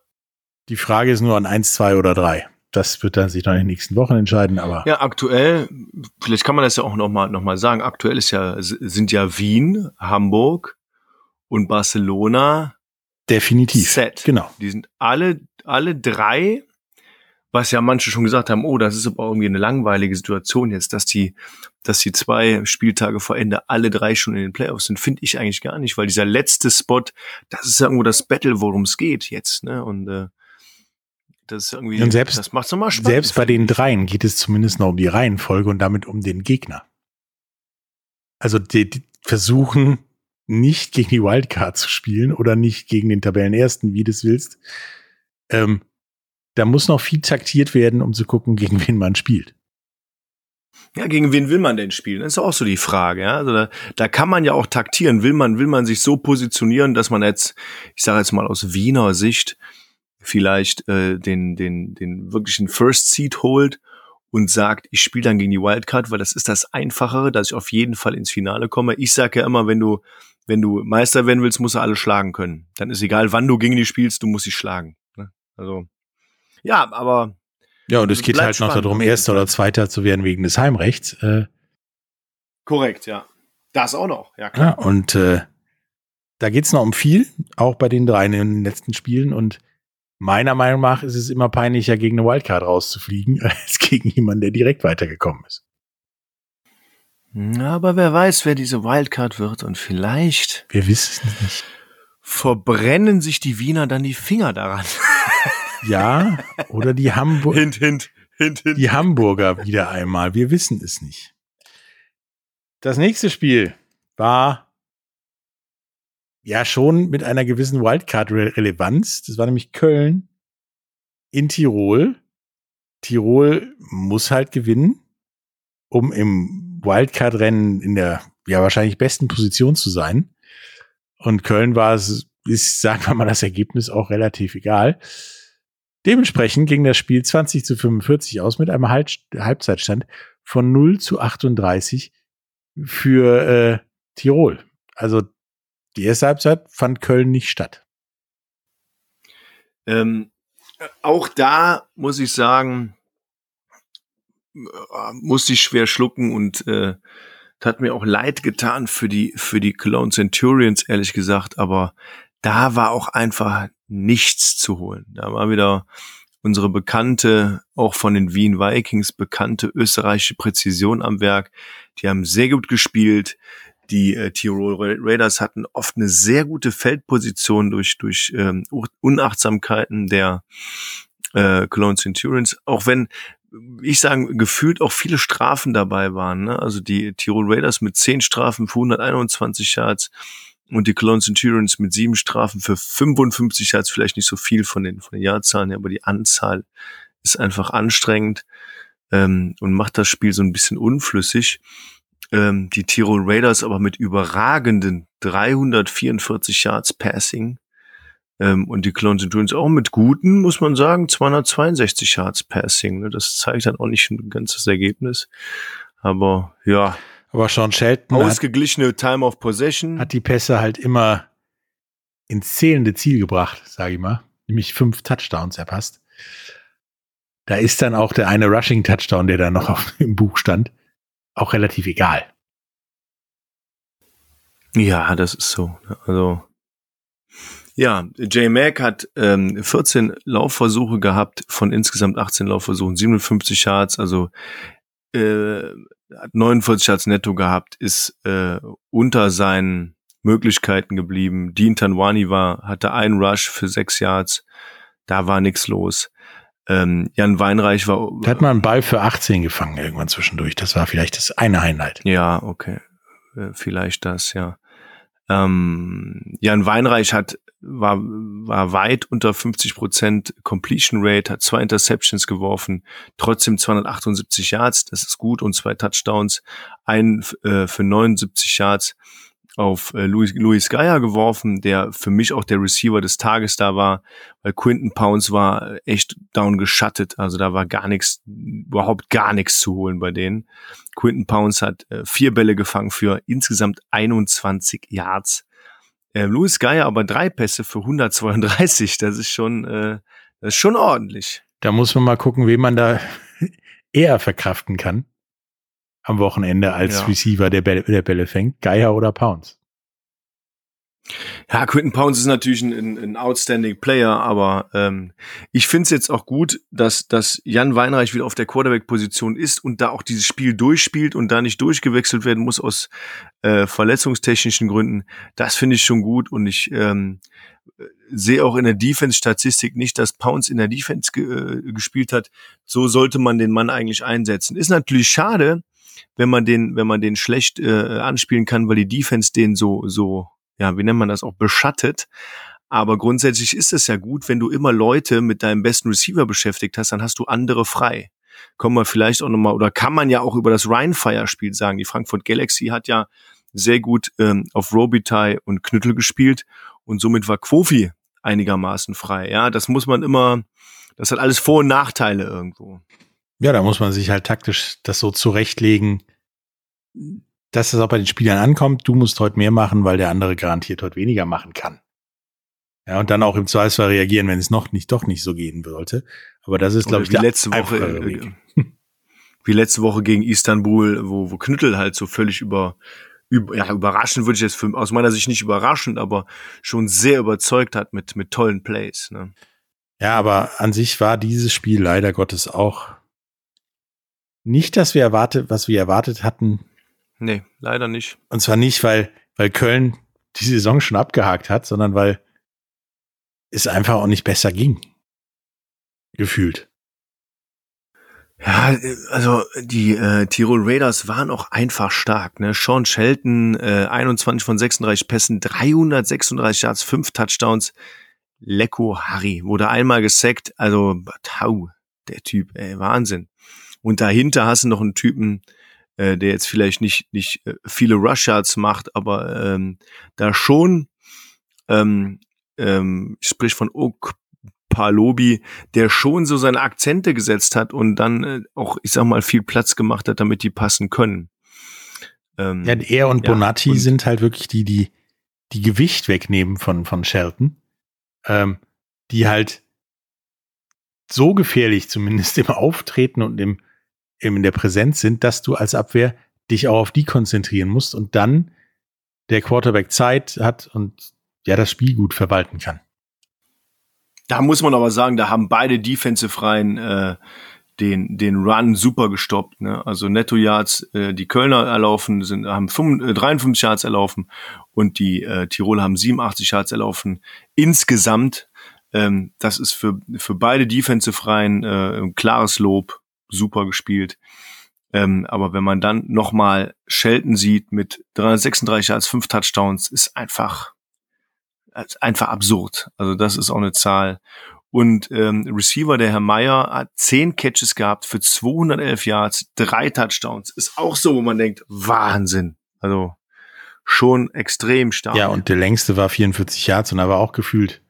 [SPEAKER 3] Die Frage ist nur an eins, zwei oder drei. Das wird dann sich noch in den nächsten Wochen entscheiden, aber.
[SPEAKER 4] Ja, aktuell, vielleicht kann man das ja auch nochmal noch mal sagen, aktuell ist ja, sind ja Wien, Hamburg und Barcelona
[SPEAKER 3] definitiv
[SPEAKER 4] set.
[SPEAKER 3] Genau.
[SPEAKER 4] Die sind alle, alle drei, was ja manche schon gesagt haben, oh, das ist aber irgendwie eine langweilige Situation jetzt, dass die, dass die zwei Spieltage vor Ende alle drei schon in den Playoffs sind, finde ich eigentlich gar nicht, weil dieser letzte Spot, das ist ja irgendwo das Battle, worum es geht jetzt, ne? Und äh, das ist irgendwie,
[SPEAKER 3] und selbst,
[SPEAKER 4] das macht nochmal
[SPEAKER 3] Spaß. Selbst bei den dreien geht es zumindest noch um die Reihenfolge und damit um den Gegner. Also die, die versuchen nicht gegen die Wildcard zu spielen oder nicht gegen den Tabellenersten, wie du es willst. Ähm, da muss noch viel taktiert werden, um zu gucken, gegen wen man spielt.
[SPEAKER 4] Ja, gegen wen will man denn spielen? Das ist auch so die Frage. Ja? Also da, da kann man ja auch taktieren. Will man, will man sich so positionieren, dass man jetzt, ich sage jetzt mal aus Wiener Sicht, vielleicht äh, den, den, den wirklichen First Seed holt und sagt, ich spiele dann gegen die Wildcard, weil das ist das Einfachere, dass ich auf jeden Fall ins Finale komme. Ich sage ja immer, wenn du, wenn du Meister werden willst, musst du alle schlagen können. Dann ist egal, wann du gegen die spielst, du musst sie schlagen. Ne? Also, ja, aber.
[SPEAKER 3] Ja, und es geht halt noch darum, Erster oder Zweiter zu werden wegen des Heimrechts. Äh,
[SPEAKER 4] Korrekt, ja. Das auch noch, ja klar.
[SPEAKER 3] Ja, und äh, da geht's noch um viel, auch bei den drei in den letzten Spielen. Und meiner Meinung nach ist es immer peinlicher, gegen eine Wildcard rauszufliegen, als gegen jemanden, der direkt weitergekommen ist.
[SPEAKER 4] Aber wer weiß, wer diese Wildcard wird und vielleicht.
[SPEAKER 3] Wir wissen es nicht.
[SPEAKER 4] Verbrennen sich die Wiener dann die Finger daran.
[SPEAKER 3] Ja, oder die Hamburger.
[SPEAKER 4] Hint, hint, hint, hint.
[SPEAKER 3] Die Hamburger wieder einmal. Wir wissen es nicht. Das nächste Spiel war ja schon mit einer gewissen Wildcard-Relevanz. Das war nämlich Köln in Tirol. Tirol muss halt gewinnen, um im Wildcard-Rennen in der ja wahrscheinlich besten Position zu sein. Und Köln war es, ist, sagen wir mal, das Ergebnis auch relativ egal. Dementsprechend ging das Spiel 20 zu 45 aus mit einem Halbzeitstand von 0 zu 38 für äh, Tirol. Also die erste Halbzeit fand Köln nicht statt.
[SPEAKER 4] Ähm, auch da muss ich sagen, äh, musste ich schwer schlucken und äh, hat mir auch leid getan für die für die Cologne Centurions ehrlich gesagt, aber da war auch einfach nichts zu holen. Da war wieder unsere bekannte, auch von den Wien Vikings bekannte österreichische Präzision am Werk. Die haben sehr gut gespielt. Die äh, Tirol Raiders hatten oft eine sehr gute Feldposition durch, durch ähm, Unachtsamkeiten der äh, Cologne Centurions. Auch wenn, ich sagen, gefühlt auch viele Strafen dabei waren. Ne? Also die Tirol Raiders mit zehn Strafen für 121 Yards und die Cologne Centurions mit sieben Strafen für 55 Yards vielleicht nicht so viel von den, von den Jahrzahlen, aber die Anzahl ist einfach anstrengend ähm, und macht das Spiel so ein bisschen unflüssig ähm, die Tirol Raiders aber mit überragenden 344 Yards Passing ähm, und die Clones Centurions auch mit guten, muss man sagen, 262 Yards Passing. Ne? Das zeigt dann auch nicht ein ganzes Ergebnis. Aber ja.
[SPEAKER 3] Aber Sean Shelton
[SPEAKER 4] ausgeglichene hat, Time of Possession
[SPEAKER 3] hat die Pässe halt immer ins zählende Ziel gebracht, sage ich mal. Nämlich fünf Touchdowns erpasst. Da ist dann auch der eine Rushing Touchdown, der da noch auf, im Buch stand, auch relativ egal.
[SPEAKER 4] Ja, das ist so. Also ja, J Mac hat ähm, 14 Laufversuche gehabt von insgesamt 18 Laufversuchen, 57 Yards, also äh, hat 49 Yards netto gehabt, ist äh, unter seinen Möglichkeiten geblieben. Dean Tanwani war, hatte einen Rush für sechs Yards. Da war nichts los. Ähm, Jan Weinreich war.
[SPEAKER 3] Da hat man einen Ball für 18 gefangen irgendwann zwischendurch. Das war vielleicht das eine Highlight.
[SPEAKER 4] Ja, okay. Äh, vielleicht das, ja. Ähm, Jan Weinreich hat war, war weit unter 50 Prozent Completion Rate, hat zwei Interceptions geworfen, trotzdem 278 Yards, das ist gut, und zwei Touchdowns, ein äh, für 79 Yards auf äh, Louis, Louis Geyer geworfen, der für mich auch der Receiver des Tages da war, weil Quinton Pounds war echt down geschattet, also da war gar nichts, überhaupt gar nichts zu holen bei denen. Quinton Pounds hat äh, vier Bälle gefangen für insgesamt 21 Yards. Äh, Louis Geyer aber drei Pässe für 132, das ist schon, äh, das ist schon ordentlich.
[SPEAKER 3] Da muss man mal gucken, wen man da eher verkraften kann am Wochenende als ja. Receiver, der Bälle, der Bälle fängt, Geier oder Pounds?
[SPEAKER 4] Ja, Quinton Pounds ist natürlich ein, ein outstanding Player, aber ähm, ich finde es jetzt auch gut, dass, dass Jan Weinreich wieder auf der Quarterback-Position ist und da auch dieses Spiel durchspielt und da nicht durchgewechselt werden muss aus äh, verletzungstechnischen Gründen. Das finde ich schon gut und ich ähm, sehe auch in der Defense-Statistik nicht, dass Pounds in der Defense ge äh, gespielt hat. So sollte man den Mann eigentlich einsetzen. Ist natürlich schade, wenn man den, wenn man den schlecht äh, anspielen kann, weil die Defense den so, so, ja, wie nennt man das auch, beschattet. Aber grundsätzlich ist es ja gut, wenn du immer Leute mit deinem besten Receiver beschäftigt hast, dann hast du andere frei. Kommen wir vielleicht auch nochmal, oder kann man ja auch über das Rheinfire-Spiel sagen. Die Frankfurt Galaxy hat ja sehr gut ähm, auf Robitaille und Knüttel gespielt und somit war Quofi einigermaßen frei. Ja, das muss man immer, das hat alles Vor- und Nachteile irgendwo.
[SPEAKER 3] Ja, da muss man sich halt taktisch das so zurechtlegen, dass es auch bei den Spielern ankommt. Du musst heute mehr machen, weil der andere garantiert heute weniger machen kann. Ja, und dann auch im Zweifelsfall reagieren, wenn es noch nicht, doch nicht so gehen sollte. Aber das ist, glaube ich,
[SPEAKER 4] wie letzte Woche, äh, wie letzte Woche gegen Istanbul, wo, wo Knüttel halt so völlig über, über ja, überraschend würde ich jetzt für, aus meiner Sicht nicht überraschend, aber schon sehr überzeugt hat mit, mit tollen Plays. Ne?
[SPEAKER 3] Ja, aber an sich war dieses Spiel leider Gottes auch nicht, dass wir erwartet, was wir erwartet hatten.
[SPEAKER 4] Nee, leider nicht.
[SPEAKER 3] Und zwar nicht, weil, weil Köln die Saison schon abgehakt hat, sondern weil es einfach auch nicht besser ging. Gefühlt.
[SPEAKER 4] Ja, also die äh, Tirol Raiders waren auch einfach stark. Ne? Sean Shelton, äh, 21 von 36 Pässen, 336 Yards, 5 Touchdowns. Lecko Harry wurde einmal gesackt. Also, tau, der Typ, ey, Wahnsinn. Und dahinter hast du noch einen Typen, äh, der jetzt vielleicht nicht, nicht äh, viele Rush-Yards macht, aber ähm, da schon, ähm, ähm, ich sprich von Ok Palobi, der schon so seine Akzente gesetzt hat und dann äh, auch, ich sag mal, viel Platz gemacht hat, damit die passen können.
[SPEAKER 3] Ähm, ja, er und ja, Bonatti und sind halt wirklich die, die die Gewicht wegnehmen von, von Shelton, ähm, die halt so gefährlich zumindest im Auftreten und im, in der Präsenz sind, dass du als Abwehr dich auch auf die konzentrieren musst und dann der Quarterback Zeit hat und ja das Spiel gut verwalten kann.
[SPEAKER 4] Da muss man aber sagen, da haben beide Defensive-Reihen äh, den, den Run super gestoppt. Ne? Also Netto Yards, äh, die Kölner erlaufen, sind, haben 5, äh, 53 Yards erlaufen und die äh, Tiroler haben 87 Yards erlaufen. Insgesamt, ähm, das ist für, für beide Defensive-Reihen äh, ein klares Lob super gespielt. Ähm, aber wenn man dann nochmal Shelton sieht mit 336 als fünf Touchdowns, ist einfach, ist einfach absurd. Also das ist auch eine Zahl. Und ähm, Receiver, der Herr Meyer, hat zehn Catches gehabt für 211 Yards, drei Touchdowns. Ist auch so, wo man denkt, Wahnsinn. Also schon extrem stark.
[SPEAKER 3] Ja, und der längste war 44 Yards und da war auch gefühlt,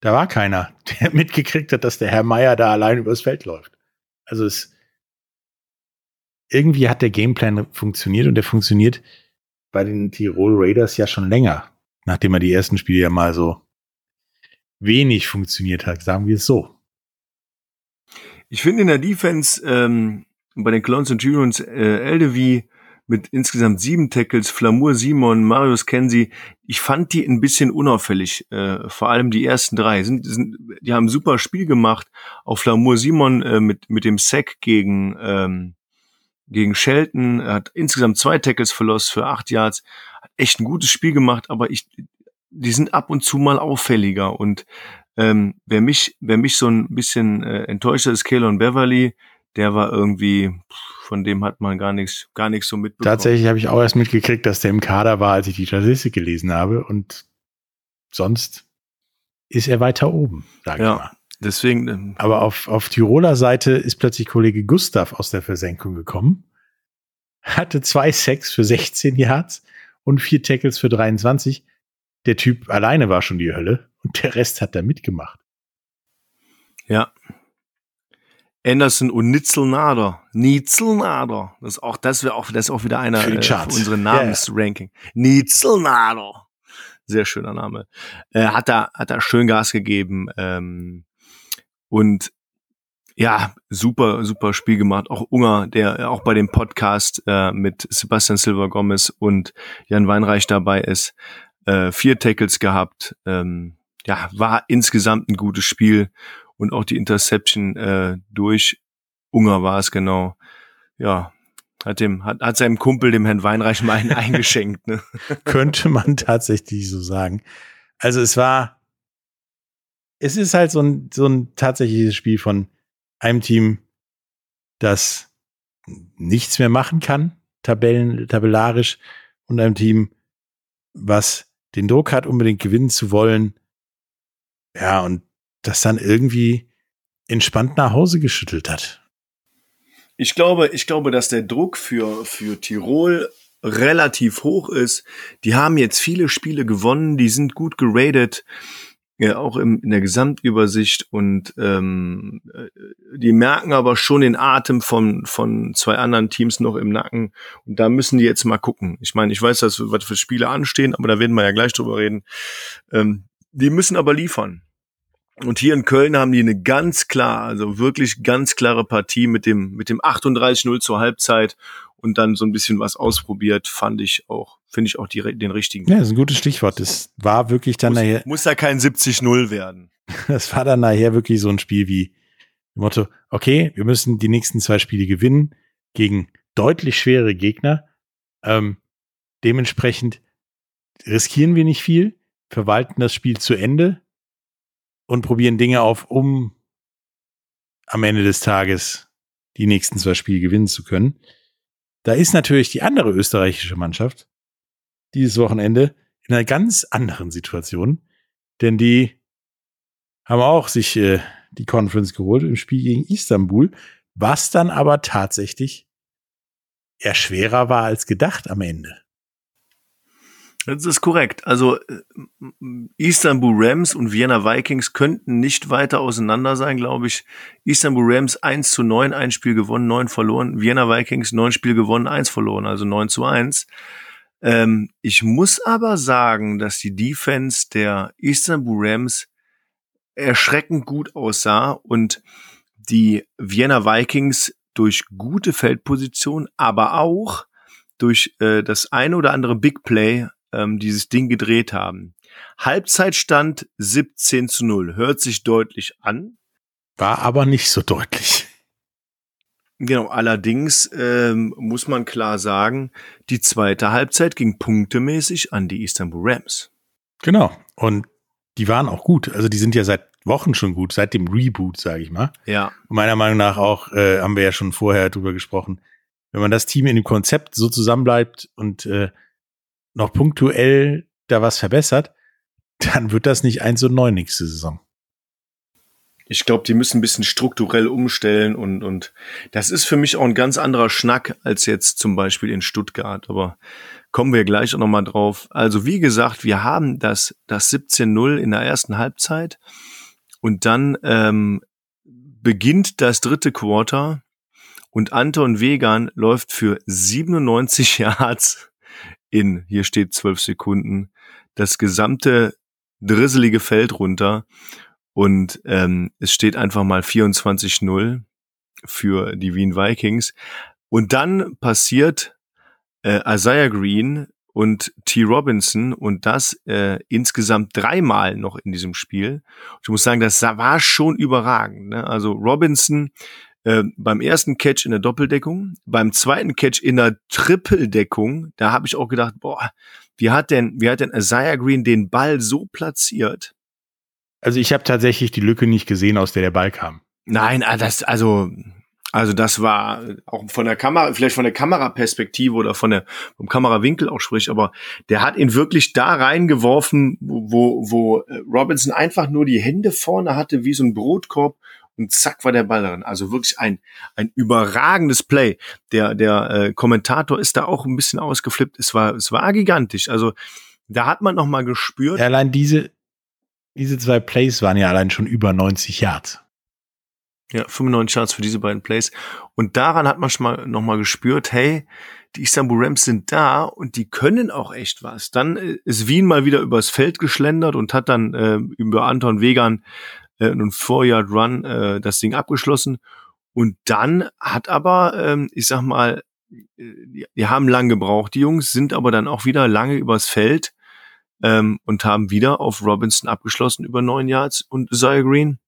[SPEAKER 3] da war keiner, der mitgekriegt hat, dass der Herr Meyer da allein übers Feld läuft. Also es irgendwie hat der Gameplan funktioniert und der funktioniert bei den Tirol Raiders ja schon länger, nachdem er die ersten Spiele ja mal so wenig funktioniert hat, sagen wir es so.
[SPEAKER 4] Ich finde in der Defense ähm, bei den Clowns und Centurions äh, Eldevi mit insgesamt sieben Tackles, Flamur Simon, Marius Kensi. Ich fand die ein bisschen unauffällig, äh, vor allem die ersten drei. Sind, sind, die haben ein super Spiel gemacht. Auch Flamur Simon äh, mit, mit dem Sack gegen, ähm, gegen Shelton, er hat insgesamt zwei Tackles verlost für acht Yards, hat echt ein gutes Spiel gemacht, aber ich, die sind ab und zu mal auffälliger und ähm, wer mich, wer mich so ein bisschen äh, enttäuscht hat, ist Kalon Beverly. Der war irgendwie, von dem hat man gar nichts, gar nichts so mitbekommen.
[SPEAKER 3] Tatsächlich habe ich auch erst mitgekriegt, dass der im Kader war, als ich die Statistik gelesen habe und sonst ist er weiter oben, sag
[SPEAKER 4] Ja.
[SPEAKER 3] ich mal.
[SPEAKER 4] Deswegen, ähm,
[SPEAKER 3] Aber auf, auf Tiroler Seite ist plötzlich Kollege Gustav aus der Versenkung gekommen, hatte zwei Sacks für 16 Yards und vier Tackles für 23. Der Typ alleine war schon die Hölle und der Rest hat da mitgemacht.
[SPEAKER 4] ja. Anderson und Nitzelnader. Nitzelnader. Das ist auch, das wäre auch, das ist auch wieder einer
[SPEAKER 3] Für
[SPEAKER 4] äh, für unsere Namensranking. Nitzelnader. Sehr schöner Name. Äh, hat da, hat da schön Gas gegeben, ähm, und ja, super, super Spiel gemacht. Auch Unger, der auch bei dem Podcast äh, mit Sebastian Silver Gomez und Jan Weinreich dabei ist, äh, vier Tackles gehabt. Ähm, ja, war insgesamt ein gutes Spiel und auch die Interception äh, durch Unger war es genau. Ja, hat dem hat, hat seinem Kumpel dem Herrn Weinreich mal einen eingeschenkt. Ne?
[SPEAKER 3] Könnte man tatsächlich so sagen. Also es war, es ist halt so ein, so ein tatsächliches Spiel von einem Team, das nichts mehr machen kann, Tabellen, tabellarisch, und einem Team, was den Druck hat, unbedingt gewinnen zu wollen. Ja, und das dann irgendwie entspannt nach Hause geschüttelt hat.
[SPEAKER 4] Ich glaube, ich glaube, dass der Druck für, für Tirol relativ hoch ist. Die haben jetzt viele Spiele gewonnen, die sind gut geradet, ja, auch im, in der Gesamtübersicht und ähm, äh, die merken aber schon den Atem von, von zwei anderen Teams noch im Nacken und da müssen die jetzt mal gucken. Ich meine, ich weiß, dass was für Spiele anstehen, aber da werden wir ja gleich drüber reden. Ähm, die müssen aber liefern. Und hier in Köln haben die eine ganz klar, also wirklich ganz klare Partie mit dem, mit dem 38-0 zur Halbzeit und dann so ein bisschen was ausprobiert, fand ich auch, finde ich auch die, den richtigen.
[SPEAKER 3] Ja, das ist ein gutes Stichwort. Das war wirklich dann nachher,
[SPEAKER 4] muss, muss ja kein 70-0 werden.
[SPEAKER 3] das war dann nachher wirklich so ein Spiel wie im Motto, okay, wir müssen die nächsten zwei Spiele gewinnen gegen deutlich schwere Gegner. Ähm, dementsprechend riskieren wir nicht viel, verwalten das Spiel zu Ende und probieren Dinge auf, um am Ende des Tages die nächsten zwei Spiele gewinnen zu können. Da ist natürlich die andere österreichische Mannschaft dieses Wochenende in einer ganz anderen Situation, denn die haben auch sich äh, die Conference geholt im Spiel gegen Istanbul, was dann aber tatsächlich eher schwerer war als gedacht am Ende.
[SPEAKER 4] Das ist korrekt. Also äh, Istanbul Rams und Vienna Vikings könnten nicht weiter auseinander sein, glaube ich. Istanbul Rams 1 zu 9, ein Spiel gewonnen, 9 verloren. Vienna Vikings 9 Spiel gewonnen, 1 verloren, also 9 zu 1. Ähm, ich muss aber sagen, dass die Defense der Istanbul Rams erschreckend gut aussah und die Vienna Vikings durch gute Feldposition, aber auch durch äh, das eine oder andere Big Play ähm, dieses Ding gedreht haben. Halbzeitstand 17 zu 0. Hört sich deutlich an.
[SPEAKER 3] War aber nicht so deutlich.
[SPEAKER 4] Genau, allerdings ähm, muss man klar sagen, die zweite Halbzeit ging punktemäßig an die Istanbul Rams.
[SPEAKER 3] Genau. Und die waren auch gut. Also die sind ja seit Wochen schon gut, seit dem Reboot, sage ich mal.
[SPEAKER 4] Ja,
[SPEAKER 3] Und meiner Meinung nach auch, äh, haben wir ja schon vorher drüber gesprochen, wenn man das Team in dem Konzept so zusammenbleibt und äh, noch punktuell da was verbessert, dann wird das nicht 1 und 9 nächste Saison.
[SPEAKER 4] ich glaube, die müssen ein bisschen strukturell umstellen und, und das ist für mich auch ein ganz anderer Schnack als jetzt zum Beispiel in Stuttgart. Aber kommen wir gleich auch nochmal drauf. Also wie gesagt, wir haben das, das 17-0 in der ersten Halbzeit und dann ähm, beginnt das dritte Quarter und Anton Vegan läuft für 97 Yards in, hier steht 12 Sekunden, das gesamte drisselige Feld runter und ähm, es steht einfach mal 24-0 für die Wien Vikings. Und dann passiert äh, Isaiah Green und T. Robinson und das äh, insgesamt dreimal noch in diesem Spiel. Ich muss sagen, das war schon überragend. Ne? Also Robinson äh, beim ersten Catch in der Doppeldeckung, beim zweiten Catch in der Trippeldeckung, da habe ich auch gedacht, boah, wie hat denn, wie hat denn Isaiah Green den Ball so platziert?
[SPEAKER 3] Also ich habe tatsächlich die Lücke nicht gesehen, aus der der Ball kam.
[SPEAKER 4] Nein, ah, das, also, also das war auch von der Kamera, vielleicht von der Kameraperspektive oder von der, vom Kamerawinkel auch sprich, aber der hat ihn wirklich da reingeworfen, wo, wo äh, Robinson einfach nur die Hände vorne hatte, wie so ein Brotkorb und zack war der Ball drin. Also wirklich ein, ein überragendes Play. Der, der äh, Kommentator ist da auch ein bisschen ausgeflippt. Es war, es war gigantisch. Also da hat man noch mal gespürt.
[SPEAKER 3] Ja, allein diese, diese zwei Plays waren ja allein schon über 90 Yards.
[SPEAKER 4] Ja, 95 Yards für diese beiden Plays. Und daran hat man schon mal noch mal gespürt, hey, die Istanbul Rams sind da und die können auch echt was. Dann äh, ist Wien mal wieder übers Feld geschlendert und hat dann äh, über Anton Wegan äh, einen Four-Yard-Run äh, das Ding abgeschlossen. Und dann hat aber, ähm, ich sag mal, die, die haben lang gebraucht, die Jungs, sind aber dann auch wieder lange übers Feld ähm, und haben wieder auf Robinson abgeschlossen über neun Yards und Zaya Green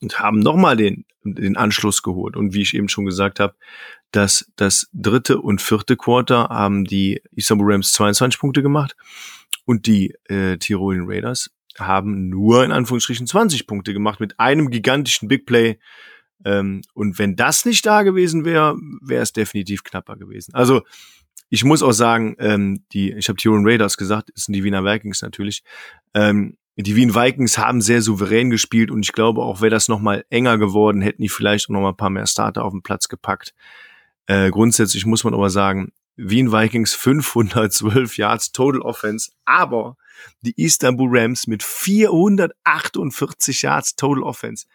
[SPEAKER 4] und haben nochmal den, den Anschluss geholt. Und wie ich eben schon gesagt habe, dass das dritte und vierte Quarter haben die Istanbul Rams 22 Punkte gemacht und die äh, Tirolen Raiders haben nur in Anführungsstrichen 20 Punkte gemacht mit einem gigantischen Big Play. Ähm, und wenn das nicht da gewesen wäre, wäre es definitiv knapper gewesen. Also ich muss auch sagen, ähm, die, ich habe Tyron Raiders gesagt, das sind die Wiener Vikings natürlich. Ähm, die Wien Vikings haben sehr souverän gespielt und ich glaube auch, wäre das nochmal enger geworden, hätten die vielleicht auch noch mal ein paar mehr Starter auf den Platz gepackt. Äh, grundsätzlich muss man aber sagen, Wien Vikings 512 Yards Total Offense, aber die Istanbul Rams mit 448 Yards Total Offense.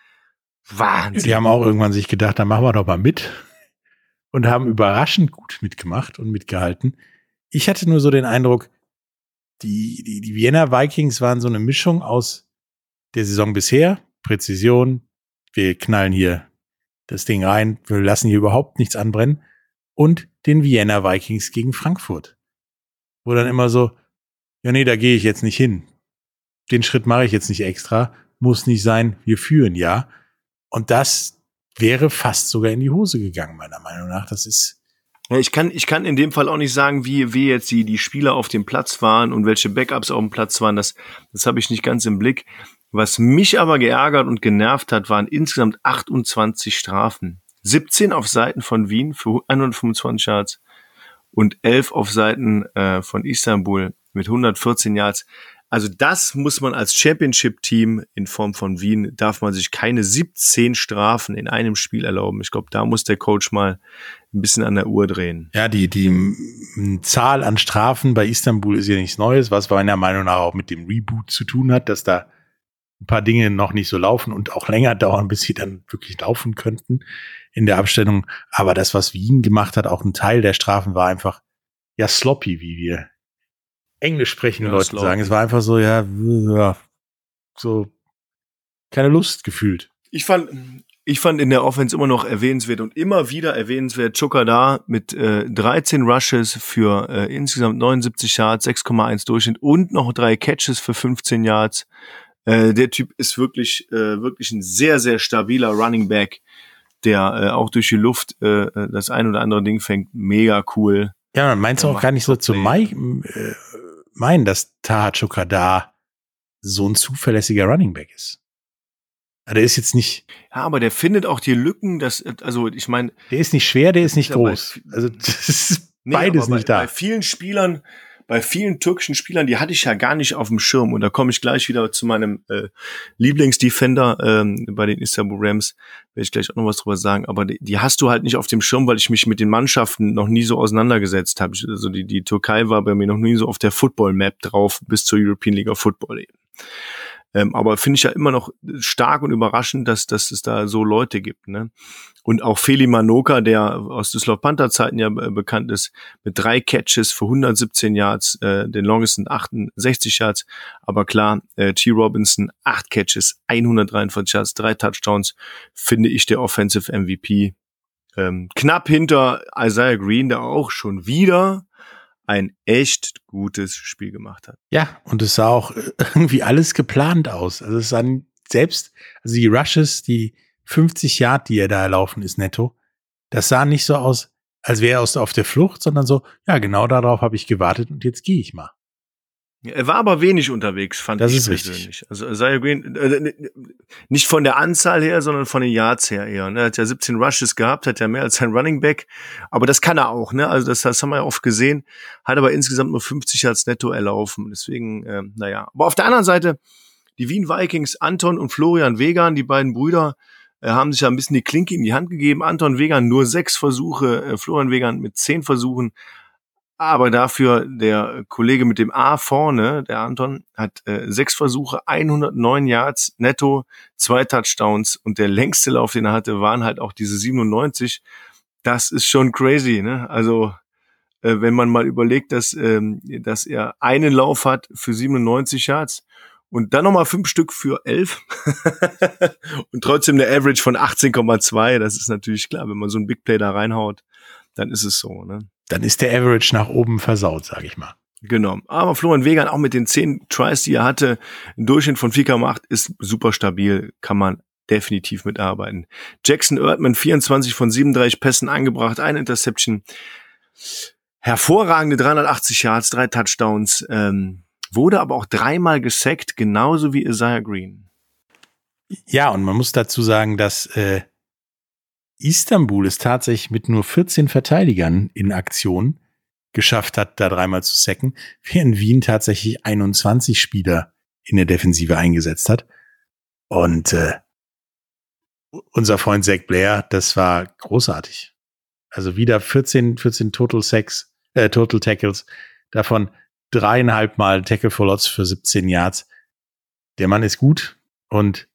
[SPEAKER 4] Wahnsinn.
[SPEAKER 3] Die haben auch irgendwann sich gedacht, da machen wir doch mal mit und haben überraschend gut mitgemacht und mitgehalten. Ich hatte nur so den Eindruck, die, die, die Vienna Vikings waren so eine Mischung aus der Saison bisher, Präzision, wir knallen hier das Ding rein, wir lassen hier überhaupt nichts anbrennen und den Vienna Vikings gegen Frankfurt. Wo dann immer so, ja nee, da gehe ich jetzt nicht hin. Den Schritt mache ich jetzt nicht extra, muss nicht sein, wir führen ja. Und das wäre fast sogar in die Hose gegangen, meiner Meinung nach. Das ist.
[SPEAKER 4] Ich kann, ich kann in dem Fall auch nicht sagen, wie, wie jetzt die, die Spieler auf dem Platz waren und welche Backups auf dem Platz waren. Das, das habe ich nicht ganz im Blick. Was mich aber geärgert und genervt hat, waren insgesamt 28 Strafen. 17 auf Seiten von Wien für 125 Yards und 11 auf Seiten äh, von Istanbul mit 114 Yards. Also das muss man als Championship-Team in Form von Wien, darf man sich keine 17 Strafen in einem Spiel erlauben. Ich glaube, da muss der Coach mal ein bisschen an der Uhr drehen.
[SPEAKER 3] Ja, die, die Zahl an Strafen bei Istanbul ist ja nichts Neues, was meiner Meinung nach auch mit dem Reboot zu tun hat, dass da ein paar Dinge noch nicht so laufen und auch länger dauern, bis sie dann wirklich laufen könnten in der Abstellung. Aber das, was Wien gemacht hat, auch ein Teil der Strafen war einfach ja sloppy, wie wir Englisch sprechende ja, Leute sloppy. sagen. Es war einfach so, ja, ja, so keine Lust gefühlt.
[SPEAKER 4] Ich fand, ich fand in der Offense immer noch erwähnenswert und immer wieder erwähnenswert Chuka da mit äh, 13 Rushes für äh, insgesamt 79 Yards, 6,1 Durchschnitt und noch drei Catches für 15 Yards. Äh, der Typ ist wirklich, äh, wirklich ein sehr, sehr stabiler Running Back der äh, auch durch die Luft äh, äh, das ein oder andere Ding fängt, mega cool.
[SPEAKER 3] Ja, man meint es auch gar nicht so zu Mike, äh, meinen, dass Tahachuka da so ein zuverlässiger Running Back ist. Der ist jetzt nicht.
[SPEAKER 4] Ja, aber der findet auch die Lücken, dass, also ich meine.
[SPEAKER 3] Der ist nicht schwer, der ist nicht groß. Also das ist nee, beides nicht
[SPEAKER 4] bei,
[SPEAKER 3] da.
[SPEAKER 4] Bei vielen Spielern, bei vielen türkischen Spielern, die hatte ich ja gar nicht auf dem Schirm. Und da komme ich gleich wieder zu meinem äh, Lieblingsdefender ähm, bei den Istanbul Rams. Werde ich gleich auch noch was drüber sagen. Aber die, die, hast du halt nicht auf dem Schirm, weil ich mich mit den Mannschaften noch nie so auseinandergesetzt habe. Also die, die Türkei war bei mir noch nie so auf der Football-Map drauf bis zur European League of Football eben. Ähm, aber finde ich ja immer noch stark und überraschend, dass, dass es da so Leute gibt. Ne? Und auch Feli Manoka, der aus Düsseldorf Panther Zeiten ja äh, bekannt ist, mit drei Catches für 117 Yards, äh, den longesten 68 Yards. Aber klar, äh, T. Robinson, acht Catches, 143 Yards, drei Touchdowns, finde ich der Offensive MVP. Ähm, knapp hinter Isaiah Green, der auch schon wieder ein echt gutes Spiel gemacht hat.
[SPEAKER 3] Ja, und es sah auch irgendwie alles geplant aus. Also es sahen selbst, also die Rushes, die 50 Yard, die er da erlaufen ist, netto, das sah nicht so aus, als wäre er auf der Flucht, sondern so, ja, genau darauf habe ich gewartet und jetzt gehe ich mal.
[SPEAKER 4] Er war aber wenig unterwegs, fand
[SPEAKER 3] das
[SPEAKER 4] ich persönlich.
[SPEAKER 3] richtig.
[SPEAKER 4] Also Isaiah Green, äh, nicht von der Anzahl her, sondern von den Yards her eher. Ne? Er hat ja 17 Rushes gehabt, hat ja mehr als sein Running Back. Aber das kann er auch, ne? Also das, das haben wir ja oft gesehen. Hat aber insgesamt nur 50 Yards netto erlaufen. Deswegen, äh, naja. Aber auf der anderen Seite, die Wien Vikings, Anton und Florian Wegan, die beiden Brüder, äh, haben sich ja ein bisschen die Klinke in die Hand gegeben. Anton Wegan nur sechs Versuche, äh, Florian Wegan mit zehn Versuchen. Aber dafür der Kollege mit dem A vorne, der Anton, hat äh, sechs Versuche, 109 Yards netto, zwei Touchdowns und der längste Lauf, den er hatte, waren halt auch diese 97. Das ist schon crazy, ne? Also äh, wenn man mal überlegt, dass, ähm, dass er einen Lauf hat für 97 Yards und dann nochmal fünf Stück für elf und trotzdem eine Average von 18,2, das ist natürlich klar, wenn man so ein Big Play da reinhaut, dann ist es so, ne?
[SPEAKER 3] Dann ist der Average nach oben versaut, sage ich mal.
[SPEAKER 4] Genau. Aber Florian Wegan auch mit den zehn Tries, die er hatte, ein Durchschnitt von 4,8 ist super stabil, kann man definitiv mitarbeiten. Jackson Erdmann 24 von 37 Pässen angebracht, eine Interception. Hervorragende 380 Yards, drei Touchdowns, ähm, wurde aber auch dreimal gesackt, genauso wie Isaiah Green.
[SPEAKER 3] Ja, und man muss dazu sagen, dass äh, Istanbul es tatsächlich mit nur 14 Verteidigern in Aktion geschafft hat, da dreimal zu sacken, während Wien tatsächlich 21 Spieler in der Defensive eingesetzt hat. Und äh, unser Freund Zach Blair, das war großartig. Also wieder 14, 14 Total Sacks, äh, Total Tackles, davon dreieinhalb Mal Tackle for Lots für 17 Yards. Der Mann ist gut und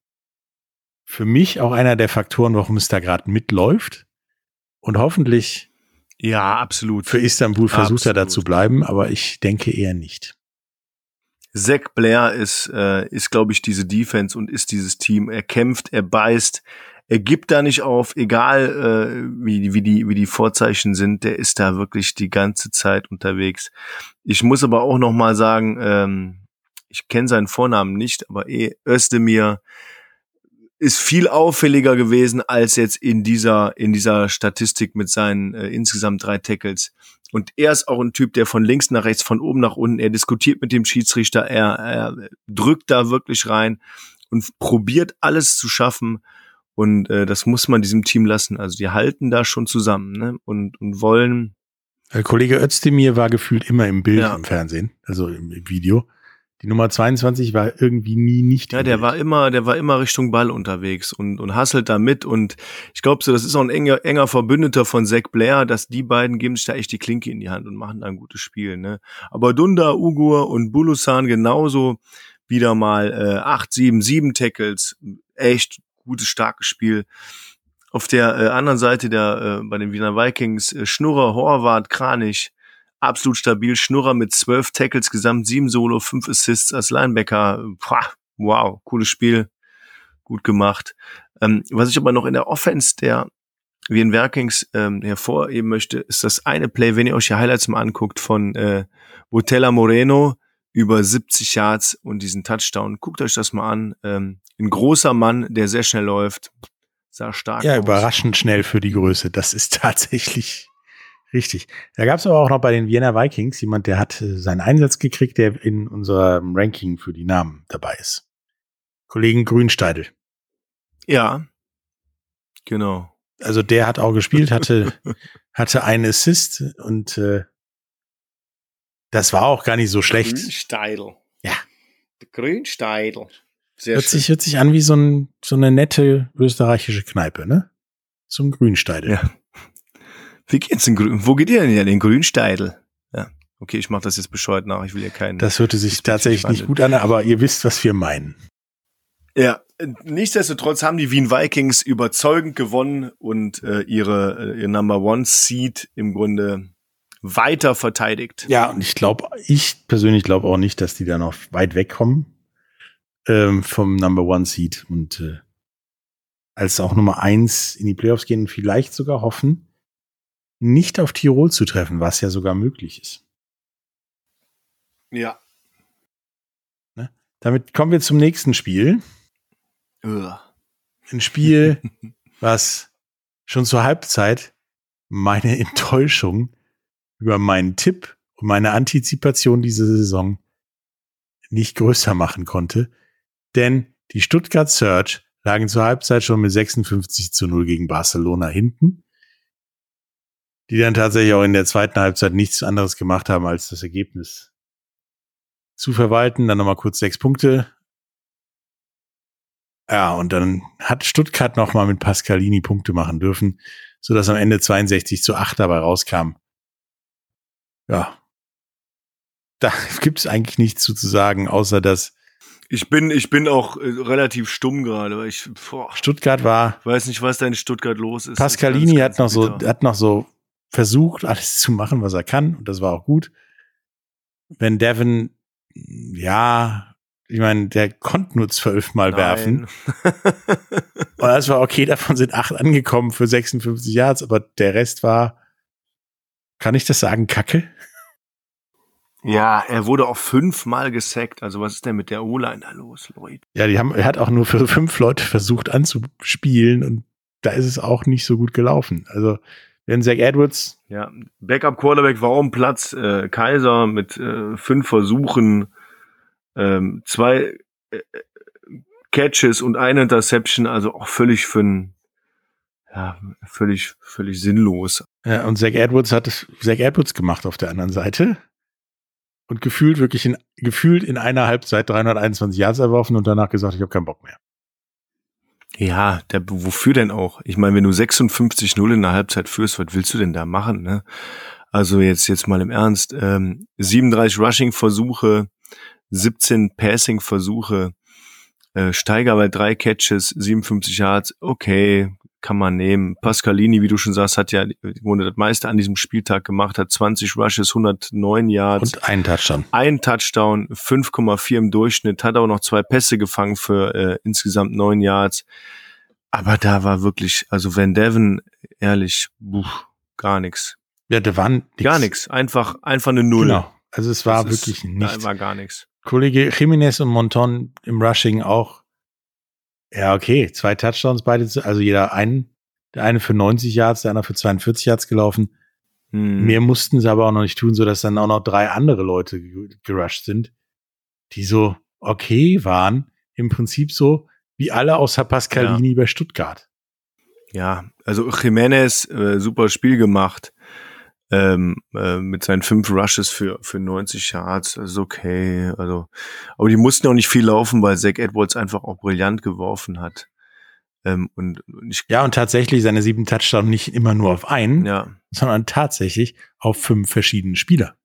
[SPEAKER 3] für mich auch einer der Faktoren, warum es da gerade mitläuft. Und hoffentlich
[SPEAKER 4] Ja, absolut.
[SPEAKER 3] für Istanbul versucht er da
[SPEAKER 4] Absolut.
[SPEAKER 3] zu bleiben, aber ich denke eher nicht.
[SPEAKER 4] Zach Blair ist, äh, ist glaube ich, diese Defense und ist dieses Team. Er kämpft, er beißt, er gibt da nicht auf, egal äh, wie, wie, die, wie die Vorzeichen sind. Der ist da wirklich die ganze Zeit unterwegs. Ich muss aber auch noch mal sagen, ähm, ich kenne seinen Vornamen nicht, aber eh Özdemir ist viel auffälliger gewesen als jetzt in dieser in dieser Statistik mit seinen äh, insgesamt drei Tackles. Und er ist auch ein Typ, der von links nach rechts, von oben nach unten, er diskutiert mit dem Schiedsrichter, er, er drückt da wirklich rein und probiert alles zu schaffen. Und äh, das muss man diesem Team lassen. Also die halten da schon zusammen ne? und, und wollen.
[SPEAKER 3] Der Kollege Özdemir war gefühlt immer im Bild
[SPEAKER 4] Ja.
[SPEAKER 3] im Fernsehen, also im, im Video. Die Nummer 22 war irgendwie nie nicht.
[SPEAKER 4] Ja, der
[SPEAKER 3] Bild.
[SPEAKER 4] war immer, der war immer Richtung Ball unterwegs und, und hasselt da mit. Und ich glaube so, das ist auch ein enger, enger Verbündeter von Zach Blair, dass die beiden geben sich da echt die Klinke in die Hand und machen da ein gutes Spiel. Ne? Aber Dunda, Ugur und Bulusan genauso wieder mal äh, 8, 7, 7 Tackles. Echt gutes, starkes Spiel. Auf der äh, anderen Seite der äh, bei den Wiener Vikings äh, Schnurrer, Horvath, Kranich, absolut stabil. Schnurrer mit zwölf Tackles, gesamt sieben Solo, fünf Assists als Linebacker. Pah, wow, cooles Spiel, gut gemacht. Ähm, was ich aber noch in der Offense der Wien Vikings ähm, hervorheben möchte, ist das eine Play, wenn ihr euch die Highlights mal anguckt von äh, Botella Moreno über 70 Yards und diesen Touchdown. Guckt euch das mal an. Ähm, ein großer Mann, der sehr schnell läuft. Sah stark
[SPEAKER 3] Ja,
[SPEAKER 4] aus.
[SPEAKER 3] überraschend schnell für die Größe. Das ist tatsächlich richtig. Da gab es aber auch noch bei den Vienna Vikings jemand, der hat äh, seinen Einsatz gekriegt, der in unserem Ranking für die Namen dabei ist. Kollegen Grünsteidel.
[SPEAKER 4] Ja, genau.
[SPEAKER 3] Also der hat auch gespielt, hatte, hatte einen Assist und äh, das war auch gar nicht so schlecht.
[SPEAKER 4] Grünsteidl.
[SPEAKER 3] Ja.
[SPEAKER 4] Grünsteidl. Sehr
[SPEAKER 3] Hört
[SPEAKER 4] schön.
[SPEAKER 3] sich, hört sich an wie so, ein, so eine nette österreichische Kneipe, ne? Zum Grünsteidel.
[SPEAKER 4] Ja. Wie geht's denn Grün? Wo geht ihr denn in den Grünsteidl? Ja. Okay, ich mache das jetzt bescheuert nach. Ich will ja keinen.
[SPEAKER 3] Das hörte sich tatsächlich
[SPEAKER 4] ich
[SPEAKER 3] nicht gut an, aber ihr wisst, was wir meinen.
[SPEAKER 4] Ja, nichtsdestotrotz haben die Wien Vikings überzeugend gewonnen und äh, ihre äh, ihr Number One Seed im Grunde weiter verteidigt.
[SPEAKER 3] Ja, und ich glaube, ich persönlich glaube auch nicht, dass die da noch weit wegkommen ähm, vom Number One Seed und äh, als auch Nummer eins in die Playoffs gehen und vielleicht sogar hoffen, nicht auf Tirol zu treffen, was ja sogar möglich ist.
[SPEAKER 4] Ja.
[SPEAKER 3] Damit kommen wir zum nächsten Spiel.
[SPEAKER 4] Ugh.
[SPEAKER 3] ein Spiel, was schon zur Halbzeit meine Enttäuschung über meinen Tipp und meine Antizipation dieser Saison nicht größer machen konnte. Denn die Stuttgart Search lagen zur Halbzeit schon mit 56 zu 0 gegen Barcelona hinten, die dann tatsächlich auch in der zweiten Halbzeit nichts anderes gemacht haben, als das Ergebnis zu verwalten. Dann nochmal kurz sechs Punkte. Ja, und dann hat Stuttgart nochmal mit Pascalini Punkte machen dürfen, so dass am Ende 62 zu 8 dabei rauskam. Ja. Da gibt es eigentlich nichts zu, sagen, außer dass
[SPEAKER 4] ich bin, ich bin auch äh, relativ stumm gerade, weil ich boah,
[SPEAKER 3] Stuttgart war.
[SPEAKER 4] weiß nicht, was da in Stuttgart los ist.
[SPEAKER 3] Pascalini
[SPEAKER 4] Ganz,
[SPEAKER 3] hat noch so, hat noch so versucht, alles zu machen, was er kann, und das war auch gut. Wenn Devin, ja, ich meine, der konnte nur zwölfmal werfen.
[SPEAKER 4] Nein.
[SPEAKER 3] Und das war okay, davon sind acht angekommen für 56 Yards, aber der Rest war, kann ich das sagen, Kacke?
[SPEAKER 4] ja, er wurde auch fünfmal gesackt. Also was ist denn mit der O-Line da los, Leute?
[SPEAKER 3] Ja, die haben, er hat auch nur für fünf Leute versucht anzuspielen und da ist es auch nicht so gut gelaufen. Also, wenn Zach Edwards,
[SPEAKER 4] Ja, Backup Quarterback war um Platz. Äh, Kaiser mit äh, fünf Versuchen, ähm, zwei äh, Catches und eine Interception. Also auch völlig für ein, ja, völlig, völlig sinnlos.
[SPEAKER 3] ja, und Zach Edwards hat es, Zach Edwards gemacht auf der anderen Seite und gefühlt wirklich in, gefühlt in einer Halbzeit 321 Yards erworfen und danach gesagt, ich habe keinen Bock mehr.
[SPEAKER 4] Ja, der, wofür denn auch? Ich meine, wenn du 56-0 in der Halbzeit führst, was willst du denn da machen? Ne? Also jetzt jetzt mal im Ernst. Ähm, 37 Rushing-Versuche, 17 Passing-Versuche, äh, Steiger bei drei Catches, 57 Yards, okay, kann man nehmen. Pascalini, wie du schon sagst, hat ja wurde das meiste an diesem Spieltag gemacht, hat 20 Rushes, 109 Yards.
[SPEAKER 3] Und einen Touchdown.
[SPEAKER 4] Ein Touchdown, 5,4 im Durchschnitt, hat aber noch zwei Pässe gefangen für äh, insgesamt neun Yards. Aber da war wirklich, also Van Devon, ehrlich, buch, gar nichts.
[SPEAKER 3] Ja, da waren nix.
[SPEAKER 4] Gar nichts. Einfach, einfach eine Null.
[SPEAKER 3] Genau. Also es war
[SPEAKER 4] Das ist-
[SPEAKER 3] wirklich
[SPEAKER 4] Da
[SPEAKER 3] nichts.
[SPEAKER 4] war gar nichts.
[SPEAKER 3] Kollege Jiménez und Monton im Rushing auch. Ja, okay, zwei Touchdowns beide, also jeder einen, der eine für 90 Yards, der andere für 42 Yards gelaufen.
[SPEAKER 4] Hm.
[SPEAKER 3] Mehr mussten sie aber auch noch nicht tun, so dass dann auch noch drei andere Leute ge- gerusht sind, die so okay waren. Im Prinzip so wie alle außer Pascalini bei Stuttgart.
[SPEAKER 4] Ja, also Jiménez, äh, super Spiel gemacht. Ähm, äh, mit seinen fünf Rushes für, für 90 Yards, ist okay. Also, aber die mussten auch nicht viel laufen, weil Zach Edwards einfach auch brillant geworfen hat. Ähm, und, und ich,
[SPEAKER 3] Ja, und tatsächlich seine sieben Touchdowns nicht immer nur auf einen,
[SPEAKER 4] ja,
[SPEAKER 3] sondern tatsächlich auf fünf verschiedene Spieler.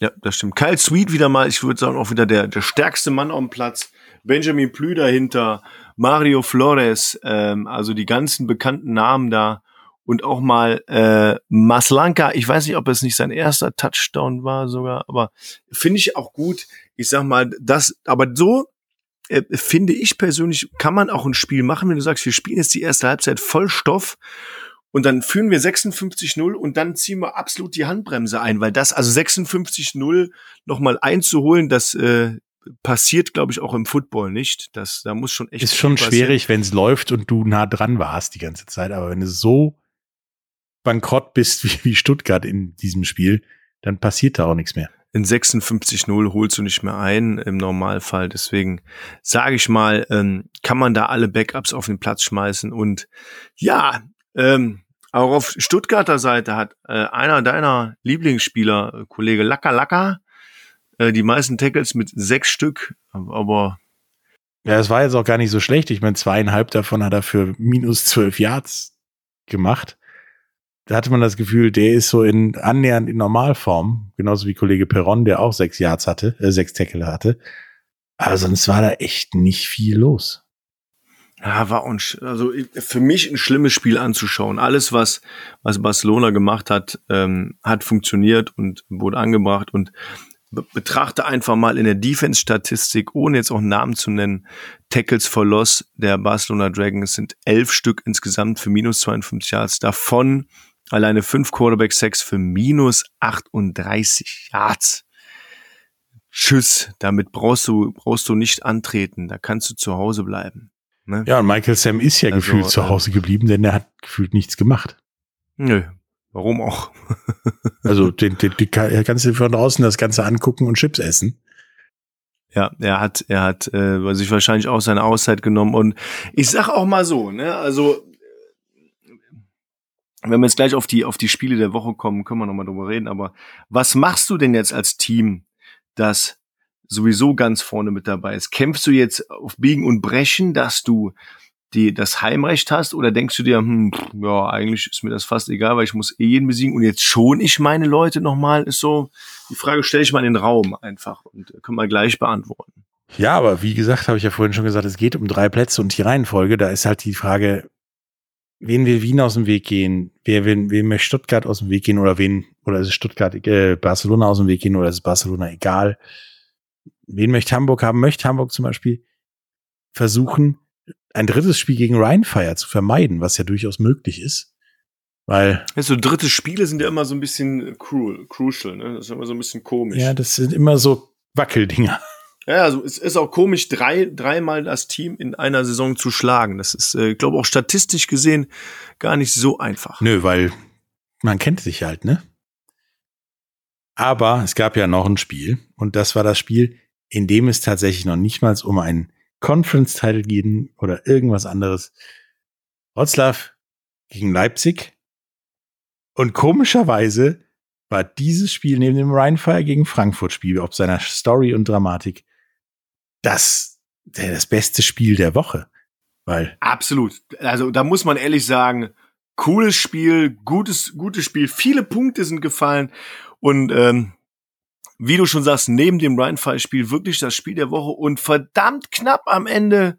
[SPEAKER 4] ja, das stimmt. Kyle Sweet wieder mal, ich würde sagen, auch wieder der, der stärkste Mann auf dem Platz. Benjamin Plü dahinter, Mario Flores, ähm, also die ganzen bekannten Namen da. Und auch mal äh, Maslanka, ich weiß nicht, ob es nicht sein erster Touchdown war sogar, aber finde ich auch gut. Ich sag mal, das, aber so äh, finde ich persönlich, kann man auch ein Spiel machen, wenn du sagst, wir spielen jetzt die erste Halbzeit voll Stoff und dann führen wir 56-0 und dann ziehen wir absolut die Handbremse ein, weil das, also 56-0 nochmal einzuholen, das äh, passiert, glaube ich, auch im Football nicht. Das, da muss schon echt.
[SPEAKER 3] Ist schon
[SPEAKER 4] passieren.
[SPEAKER 3] schwierig, wenn es läuft und du nah dran warst die ganze Zeit. Aber wenn du so bankrott bist wie, wie Stuttgart in diesem Spiel, dann passiert da auch nichts mehr.
[SPEAKER 4] In 56-0 holst du nicht mehr ein im Normalfall. Deswegen sage ich mal, ähm, kann man da alle Backups auf den Platz schmeißen. Und ja, ähm, auch auf Stuttgarter Seite hat äh, einer deiner Lieblingsspieler, äh, Kollege Lacker Lacker, äh, die meisten Tackles mit sechs Stück. Aber
[SPEAKER 3] Ja, es war jetzt auch gar nicht so schlecht. Ich meine, zweieinhalb davon hat er für minus zwölf Yards gemacht. Da hatte man das Gefühl, der ist so in annähernd in Normalform, genauso wie Kollege Perron, der auch sechs Yards hatte, äh, sechs Tackle hatte. Aber sonst war da echt nicht viel los.
[SPEAKER 4] Ja, war un also für mich ein schlimmes Spiel anzuschauen. Alles, was, was Barcelona gemacht hat, ähm, hat funktioniert und wurde angebracht. Und be betrachte einfach mal in der Defense-Statistik, ohne jetzt auch einen Namen zu nennen, Tackles for Loss der Barcelona Dragons sind elf Stück insgesamt für minus 52 Yards. Davon alleine fünf Quarterback-Sacks für minus 38 Yards. Tschüss, damit brauchst du, brauchst du nicht antreten. Da kannst du zu Hause bleiben. Ne?
[SPEAKER 3] Ja, und Michael Sam ist ja
[SPEAKER 4] Also,
[SPEAKER 3] gefühlt zu
[SPEAKER 4] äh,
[SPEAKER 3] Hause geblieben, denn er hat gefühlt nichts gemacht.
[SPEAKER 4] Nö, warum auch?
[SPEAKER 3] Also den, den, die, er kannst du von draußen das Ganze angucken und Chips essen.
[SPEAKER 4] Ja, er hat, er hat äh, sich wahrscheinlich auch seine Auszeit genommen. Und ich sag auch mal so, ne, also wenn wir jetzt gleich auf die, auf die Spiele der Woche kommen, können wir nochmal drüber reden. Aber was machst du denn jetzt als Team, das sowieso ganz vorne mit dabei ist? Kämpfst du jetzt auf Biegen und Brechen, dass du die, das Heimrecht hast? Oder denkst du dir, hm, ja, eigentlich ist mir das fast egal, weil ich muss eh jeden besiegen und jetzt schon ich meine Leute nochmal? Ist so, die Frage stelle ich mal in den Raum einfach und können wir gleich beantworten.
[SPEAKER 3] Ja, aber wie gesagt, habe ich ja vorhin schon gesagt, es geht um drei Plätze und die Reihenfolge. Da ist halt die Frage, wen will Wien aus dem Weg gehen? Wer will, wen möchte Stuttgart aus dem Weg gehen oder wen, oder ist es Stuttgart, äh, Barcelona aus dem Weg gehen oder ist es Barcelona egal? Wen möchte Hamburg haben? Möchte Hamburg zum Beispiel versuchen, ein drittes Spiel gegen Rheinfire zu vermeiden, was ja durchaus möglich ist. Weil,
[SPEAKER 4] Ja, so dritte Spiele sind ja immer so ein bisschen cruel, crucial, ne? Das ist immer so ein bisschen komisch.
[SPEAKER 3] ja, das sind immer so Wackeldinger.
[SPEAKER 4] Ja, also es ist auch komisch, drei, dreimal das Team in einer Saison zu schlagen. Das ist, äh, glaube, auch statistisch gesehen gar nicht so einfach.
[SPEAKER 3] Nö, weil man kennt sich halt, ne? Aber es gab ja noch ein Spiel und das war das Spiel, in dem es tatsächlich noch nicht mal um einen Conference-Title ging oder irgendwas anderes. Wroclaw gegen Leipzig. Und komischerweise war dieses Spiel neben dem Rheinfire gegen Frankfurt-Spiel, ob seiner Story und Dramatik, das, das beste Spiel der Woche. Weil
[SPEAKER 4] Absolut. Also da muss man ehrlich sagen, cooles Spiel, gutes, gutes Spiel. Viele Punkte sind gefallen und ähm, wie du schon sagst, neben dem Rheinfall-Spiel wirklich das Spiel der Woche und verdammt knapp am Ende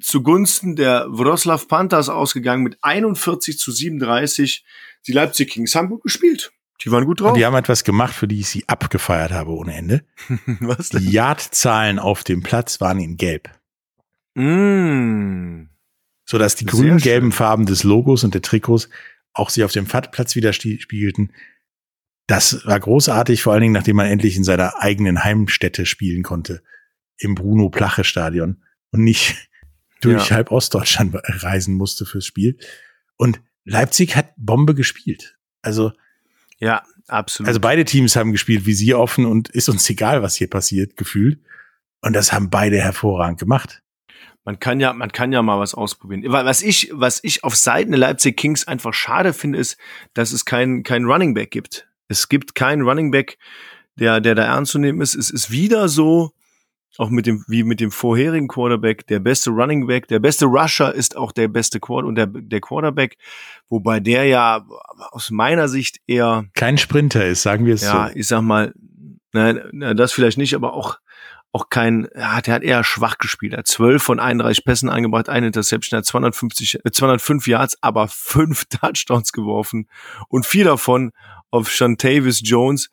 [SPEAKER 4] zugunsten der Wroclaw Panthers ausgegangen mit 41 zu 37. Die Leipzig Kings haben gut gespielt. Die waren gut drauf.
[SPEAKER 3] die haben etwas gemacht, für die ich sie abgefeiert habe ohne Ende.
[SPEAKER 4] Was
[SPEAKER 3] Die Yardzahlen auf dem Platz waren in Gelb,
[SPEAKER 4] Mm.
[SPEAKER 3] sodass die
[SPEAKER 4] Sehr
[SPEAKER 3] grün-gelben. Farben des Logos und der Trikots auch sich auf dem Platz widerspiegelten. Das war großartig, vor allen Dingen, nachdem man endlich in seiner eigenen Heimstätte spielen konnte, im Bruno-Plache-Stadion und nicht durch
[SPEAKER 4] Ja.
[SPEAKER 3] halb Ostdeutschland reisen musste fürs Spiel. Und Leipzig hat Bombe gespielt. Also,
[SPEAKER 4] Ja, absolut.
[SPEAKER 3] also beide Teams haben gespielt wie sie offen und ist uns egal, was hier passiert, gefühlt. Und das haben beide hervorragend gemacht.
[SPEAKER 4] Man kann ja, man kann ja mal was ausprobieren. Wa- Was ich, was ich auf Seiten der Leipzig Kings einfach schade finde, ist, dass es kein, kein Running Back gibt. Es gibt keinen Running Back, der, der da ernst zu nehmen ist. Es ist wieder so, auch mit dem, wie mit dem vorherigen Quarterback, der beste Running Back, der beste Rusher ist auch der beste Quarter und der, der Quarterback, wobei der ja aus meiner Sicht eher,
[SPEAKER 3] Kein Sprinter ist, sagen wir es
[SPEAKER 4] ja,
[SPEAKER 3] so.
[SPEAKER 4] ich sag mal, nein, na, das vielleicht nicht, aber auch, auch kein, ja, der hat eher schwach gespielt. Er hat 12 von 31 Pässen angebracht, eine Interception, hat 250, äh, 205 Yards, aber fünf Touchdowns geworfen und vier davon auf Shantavis Jones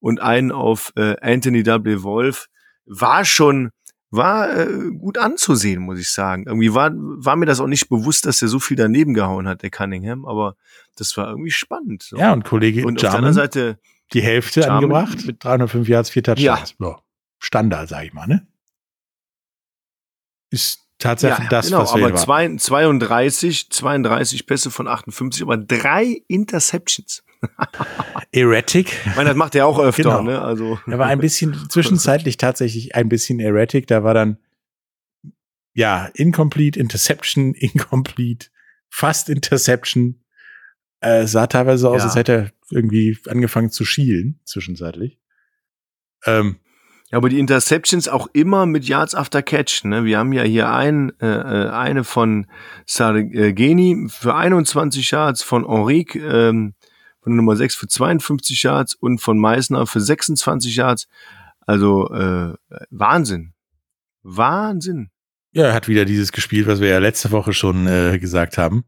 [SPEAKER 4] und einen auf äh, Anthony W. Wolf. War schon, war äh, gut anzusehen, muss ich sagen. Irgendwie war, war mir das auch nicht bewusst, dass er so viel daneben gehauen hat, der Cunningham, aber das war irgendwie spannend. So.
[SPEAKER 3] Ja, und Kollege
[SPEAKER 4] und auf der anderen Seite,
[SPEAKER 3] die Hälfte
[SPEAKER 4] Jarman
[SPEAKER 3] angebracht,
[SPEAKER 4] mit-
[SPEAKER 3] 305 Yards, vier Touchdowns. Ja. Standard, sag ich mal, ne? Ist tatsächlich das,
[SPEAKER 4] genau,
[SPEAKER 3] was wir
[SPEAKER 4] aber zwei, 32, 32 Pässe von 58, aber drei Interceptions.
[SPEAKER 3] Erratic.
[SPEAKER 4] Ich meine, das macht er auch öfter,
[SPEAKER 3] Genau.
[SPEAKER 4] ne? Also
[SPEAKER 3] Er war ein bisschen, zwischenzeitlich tatsächlich ein bisschen erratic. Da war dann, ja, incomplete, Interception, incomplete, fast Interception. Äh, sah teilweise aus,
[SPEAKER 4] Ja.
[SPEAKER 3] als hätte er irgendwie angefangen zu schielen, zwischenzeitlich. Ähm,
[SPEAKER 4] Ja, aber die Interceptions auch immer mit Yards after Catch. Ne? Wir haben ja hier ein, äh, äh, eine von Sargeni für 21 Yards, von Henrique ähm, von Nummer 6 für 52 Yards und von Meissner für 26 Yards. Also äh, Wahnsinn. Wahnsinn.
[SPEAKER 3] ja, er hat wieder dieses gespielt, was wir ja letzte Woche schon äh, gesagt haben.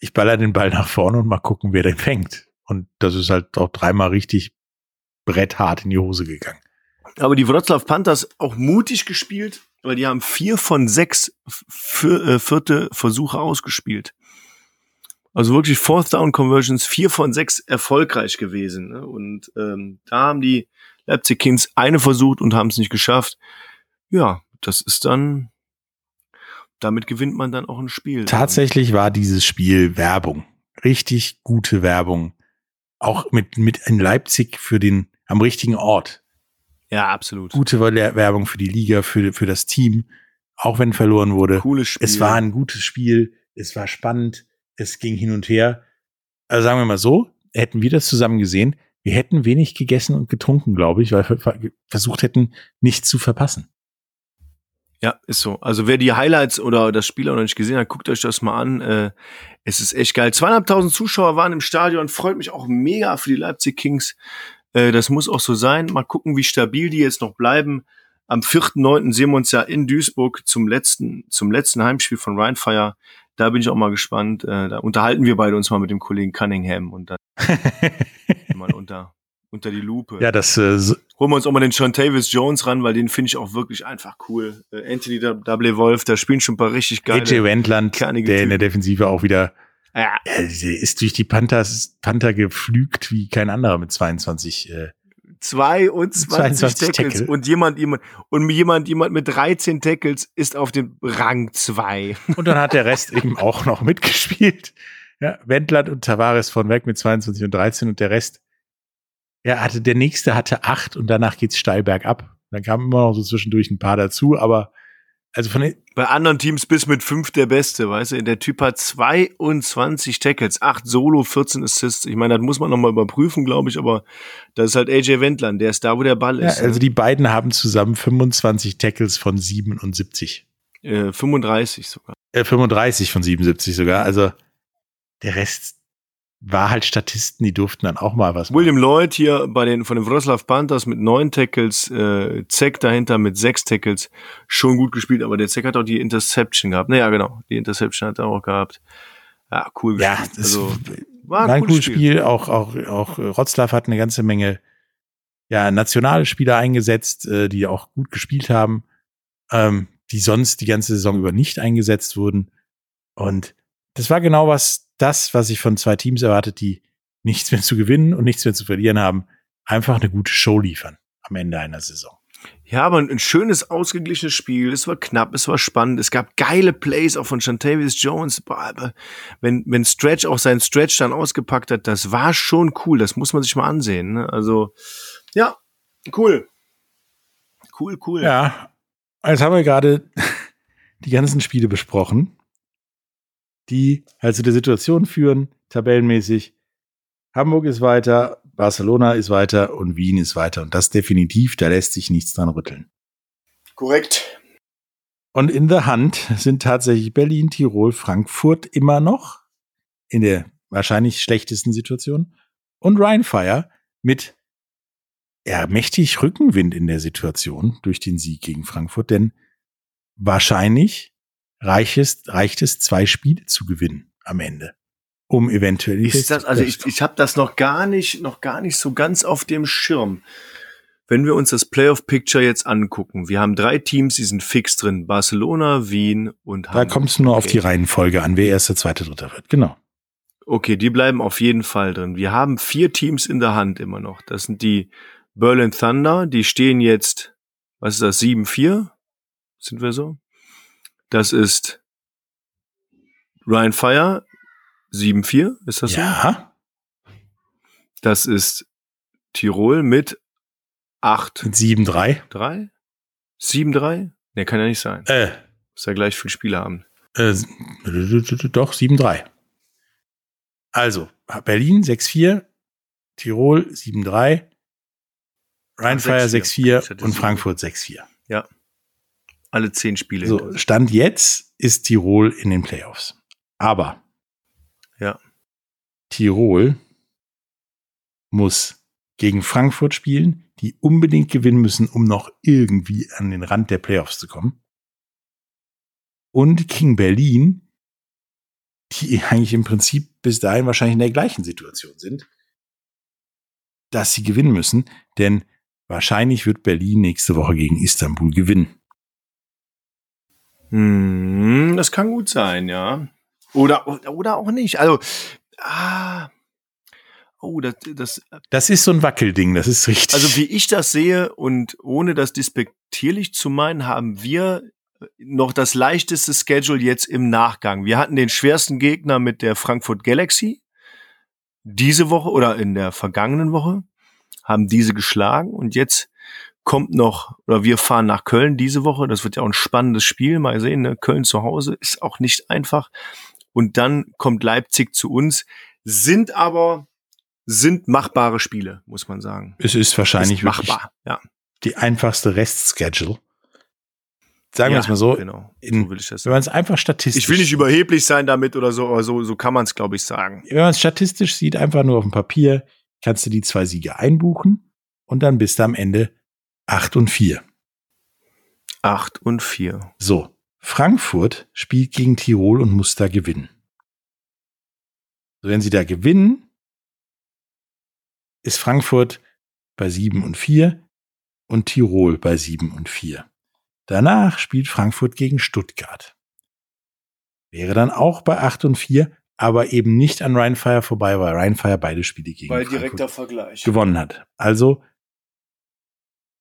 [SPEAKER 3] Ich baller den Ball nach vorne und mal gucken, wer den fängt. Und das ist halt auch dreimal richtig bretthart in die Hose gegangen.
[SPEAKER 4] Aber die Wroclaw Panthers auch mutig gespielt, weil die haben vier von sechs äh, vierte Versuche ausgespielt. Also wirklich Fourth Down Conversions, vier von sechs erfolgreich gewesen. Ne? Und ähm, da haben die Leipzig Kings eine versucht und haben es nicht geschafft. Ja, das ist dann damit gewinnt man dann auch ein Spiel.
[SPEAKER 3] Tatsächlich war dieses Spiel Werbung. Richtig gute Werbung. Auch mit, mit in Leipzig für den, am richtigen Ort.
[SPEAKER 4] Ja, absolut.
[SPEAKER 3] Gute Werbung für die Liga, für, für das Team. Auch wenn verloren wurde.
[SPEAKER 4] Cooles Spiel.
[SPEAKER 3] Es war ein gutes Spiel. Es war spannend. Es ging hin und her. Also sagen wir mal so, hätten wir das zusammen gesehen, wir hätten wenig gegessen und getrunken, glaube ich, weil wir versucht hätten, nichts zu verpassen.
[SPEAKER 4] Ja, ist so. Also wer die Highlights oder das Spiel auch noch nicht gesehen hat, guckt euch das mal an. Äh, es ist echt geil. Zweieinhalbtausend Zuschauer waren im Stadion. Freut mich auch mega für die Leipzig Kings. Äh, das muss auch so sein. Mal gucken, wie stabil die jetzt noch bleiben. Am 4.9. sehen wir uns ja in Duisburg zum letzten, zum letzten Heimspiel von Rheinfire. Da bin ich auch mal gespannt. Äh, da unterhalten wir beide uns mal mit dem Kollegen Cunningham und dann mal unter, unter die Lupe.
[SPEAKER 3] Ja, das äh,
[SPEAKER 4] holen wir uns auch mal den Sean Tavis Jones ran, weil den finde ich auch wirklich einfach cool. Äh, Anthony W. Wolf, da spielen schon ein paar richtig geile.
[SPEAKER 3] AJ Wendland, der
[SPEAKER 4] kernige
[SPEAKER 3] in der Defensive auch wieder
[SPEAKER 4] Ja,
[SPEAKER 3] der ist durch die Panthers, Panther geflügt wie kein anderer mit 22. Äh,
[SPEAKER 4] 22,
[SPEAKER 3] 22
[SPEAKER 4] Tackles
[SPEAKER 3] Tackle.
[SPEAKER 4] und jemand, jemand und jemand, jemand mit 13 Tackles ist auf dem Rang 2.
[SPEAKER 3] und dann hat der Rest eben auch noch mitgespielt. Ja, Wendland und Tavares von weg mit 22 und 13 und der Rest, ja, hatte, der nächste hatte acht und danach geht's steil bergab. Dann kamen immer noch so zwischendurch ein paar dazu, aber also von den,
[SPEAKER 4] Bei anderen Teams bis mit 5 der Beste, weißt du? Der Typ hat 22 Tackles, 8 Solo, 14 Assists. Ich meine, das muss man nochmal überprüfen, glaube ich, aber das ist halt AJ Wendland, der ist da, wo der Ball
[SPEAKER 3] ja,
[SPEAKER 4] ist.
[SPEAKER 3] also die beiden haben zusammen 25 Tackles von 77.
[SPEAKER 4] äh, 35 sogar.
[SPEAKER 3] Äh, 35 von 77 sogar. Also der Rest war halt Statisten, die durften dann auch mal was machen.
[SPEAKER 4] William Lloyd hier bei den von den Wroclaw Panthers mit neun Tackles, äh, Zeck dahinter mit sechs Tackles, schon gut gespielt, aber der Zeck hat auch die Interception gehabt. Naja, genau, die Interception hat er auch gehabt. Ja, cool
[SPEAKER 3] Ja,
[SPEAKER 4] gespielt.
[SPEAKER 3] das
[SPEAKER 4] also,
[SPEAKER 3] war ein cooles Spiel. Auch, auch, auch Rotzlaff hat eine ganze Menge ja, nationale Spieler eingesetzt, äh, die auch gut gespielt haben, ähm, die sonst die ganze Saison über nicht eingesetzt wurden. Und das war genau was, das, was ich von zwei Teams erwartet, die nichts mehr zu gewinnen und nichts mehr zu verlieren haben, einfach eine gute Show liefern am Ende einer Saison.
[SPEAKER 4] Ja, aber ein schönes, ausgeglichenes Spiel. Es war knapp, es war spannend. Es gab geile Plays auch von Shantavius Jones. Wenn, wenn Stretch auch seinen Stretch dann ausgepackt hat, das war schon cool. Das muss man sich mal ansehen. Ne? Also, ja, cool. Cool, cool.
[SPEAKER 3] Ja, jetzt haben wir gerade die ganzen Spiele besprochen, die halt zu der Situation führen, tabellenmäßig. Hamburg ist weiter, Barcelona ist weiter und Wien ist weiter. Und das definitiv, da lässt sich nichts dran rütteln.
[SPEAKER 4] Korrekt.
[SPEAKER 3] Und in der Hand sind tatsächlich Berlin, Tirol, Frankfurt immer noch in der wahrscheinlich schlechtesten Situation. Und Rheinfire mit ja, mächtig Rückenwind in der Situation durch den Sieg gegen Frankfurt, denn wahrscheinlich reicht es, reicht es zwei Spiele zu gewinnen am Ende, um eventuell
[SPEAKER 4] Ist das, also ich, ich habe das noch gar nicht, noch gar nicht so ganz auf dem Schirm. Wenn wir uns das Playoff-Picture jetzt angucken, wir haben drei Teams, die sind fix drin. Barcelona, Wien und
[SPEAKER 3] Da
[SPEAKER 4] Hamburg.
[SPEAKER 3] kommt es nur auf die Reihenfolge an, wer erster, zweiter, dritter wird. Genau.
[SPEAKER 4] Okay, die bleiben auf jeden Fall drin. Wir haben vier Teams in der Hand immer noch. Das sind die Berlin Thunder, die stehen jetzt, was ist das, 7-4? Sind wir so? Das ist Ryan Fire, 7-4, ist das so?
[SPEAKER 3] Ja,
[SPEAKER 4] Das ist Tirol mit 8-3?
[SPEAKER 3] mit 7-3.
[SPEAKER 4] 7-3? Ne, kann ja nicht sein.
[SPEAKER 3] Äh,
[SPEAKER 4] Muss ja gleich viele Spiele haben.
[SPEAKER 3] äh, doch, 7-3. Also, Berlin 6-4, Tirol 7-3, Rheinfire
[SPEAKER 4] 6-4.
[SPEAKER 3] 6-4
[SPEAKER 4] Ich hatte
[SPEAKER 3] und. Frankfurt 6-4.
[SPEAKER 4] Alle zehn Spiele.
[SPEAKER 3] So, Stand jetzt ist Tirol in den Playoffs. Aber
[SPEAKER 4] Ja.
[SPEAKER 3] Tirol muss gegen Frankfurt spielen, die unbedingt gewinnen müssen, um noch irgendwie an den Rand der Playoffs zu kommen. Und King Berlin, die eigentlich im Prinzip bis dahin wahrscheinlich in der gleichen Situation sind, dass sie gewinnen müssen, denn wahrscheinlich wird Berlin nächste Woche gegen Istanbul gewinnen.
[SPEAKER 4] Hm, das kann gut sein, ja. Oder, oder auch nicht. Also, ah, oh, das, das,
[SPEAKER 3] Das ist so ein Wackelding, das ist richtig.
[SPEAKER 4] also wie ich das sehe und ohne das despektierlich zu meinen, haben wir noch das leichteste Schedule jetzt im Nachgang. Wir hatten den schwersten Gegner mit der Frankfurt Galaxy diese Woche oder in der vergangenen Woche, haben diese geschlagen und jetzt kommt noch, oder wir fahren nach Köln diese Woche. Das wird ja auch ein spannendes Spiel. Mal sehen, ne? Köln zu Hause ist auch nicht einfach. Und dann kommt Leipzig zu uns, sind aber, sind machbare Spiele, muss man sagen.
[SPEAKER 3] Es ist wahrscheinlich
[SPEAKER 4] ist machbar, ja.
[SPEAKER 3] die einfachste Restschedule. Sagen wir
[SPEAKER 4] ja,
[SPEAKER 3] es mal so.
[SPEAKER 4] Genau.
[SPEAKER 3] In,
[SPEAKER 4] so will ich das
[SPEAKER 3] wenn man es einfach statistisch.
[SPEAKER 4] Ich will nicht überheblich sein damit oder so, aber so, so kann man es, glaube ich, sagen.
[SPEAKER 3] Wenn man es statistisch sieht, einfach nur auf dem Papier, kannst du die zwei Siege einbuchen und dann bist du am Ende 8 und 4.
[SPEAKER 4] 8 und 4.
[SPEAKER 3] So. Frankfurt spielt gegen Tirol und muss da gewinnen. Wenn sie da gewinnen, ist Frankfurt bei 7 und 4 und Tirol bei 7 und 4. Danach spielt Frankfurt gegen Stuttgart. Wäre dann auch bei 8 und 4, aber eben nicht an Rheinfire vorbei, weil Rheinfire beide Spiele gegen
[SPEAKER 4] Bei
[SPEAKER 3] Frankfurt
[SPEAKER 4] direkter Vergleich.
[SPEAKER 3] gewonnen hat. Also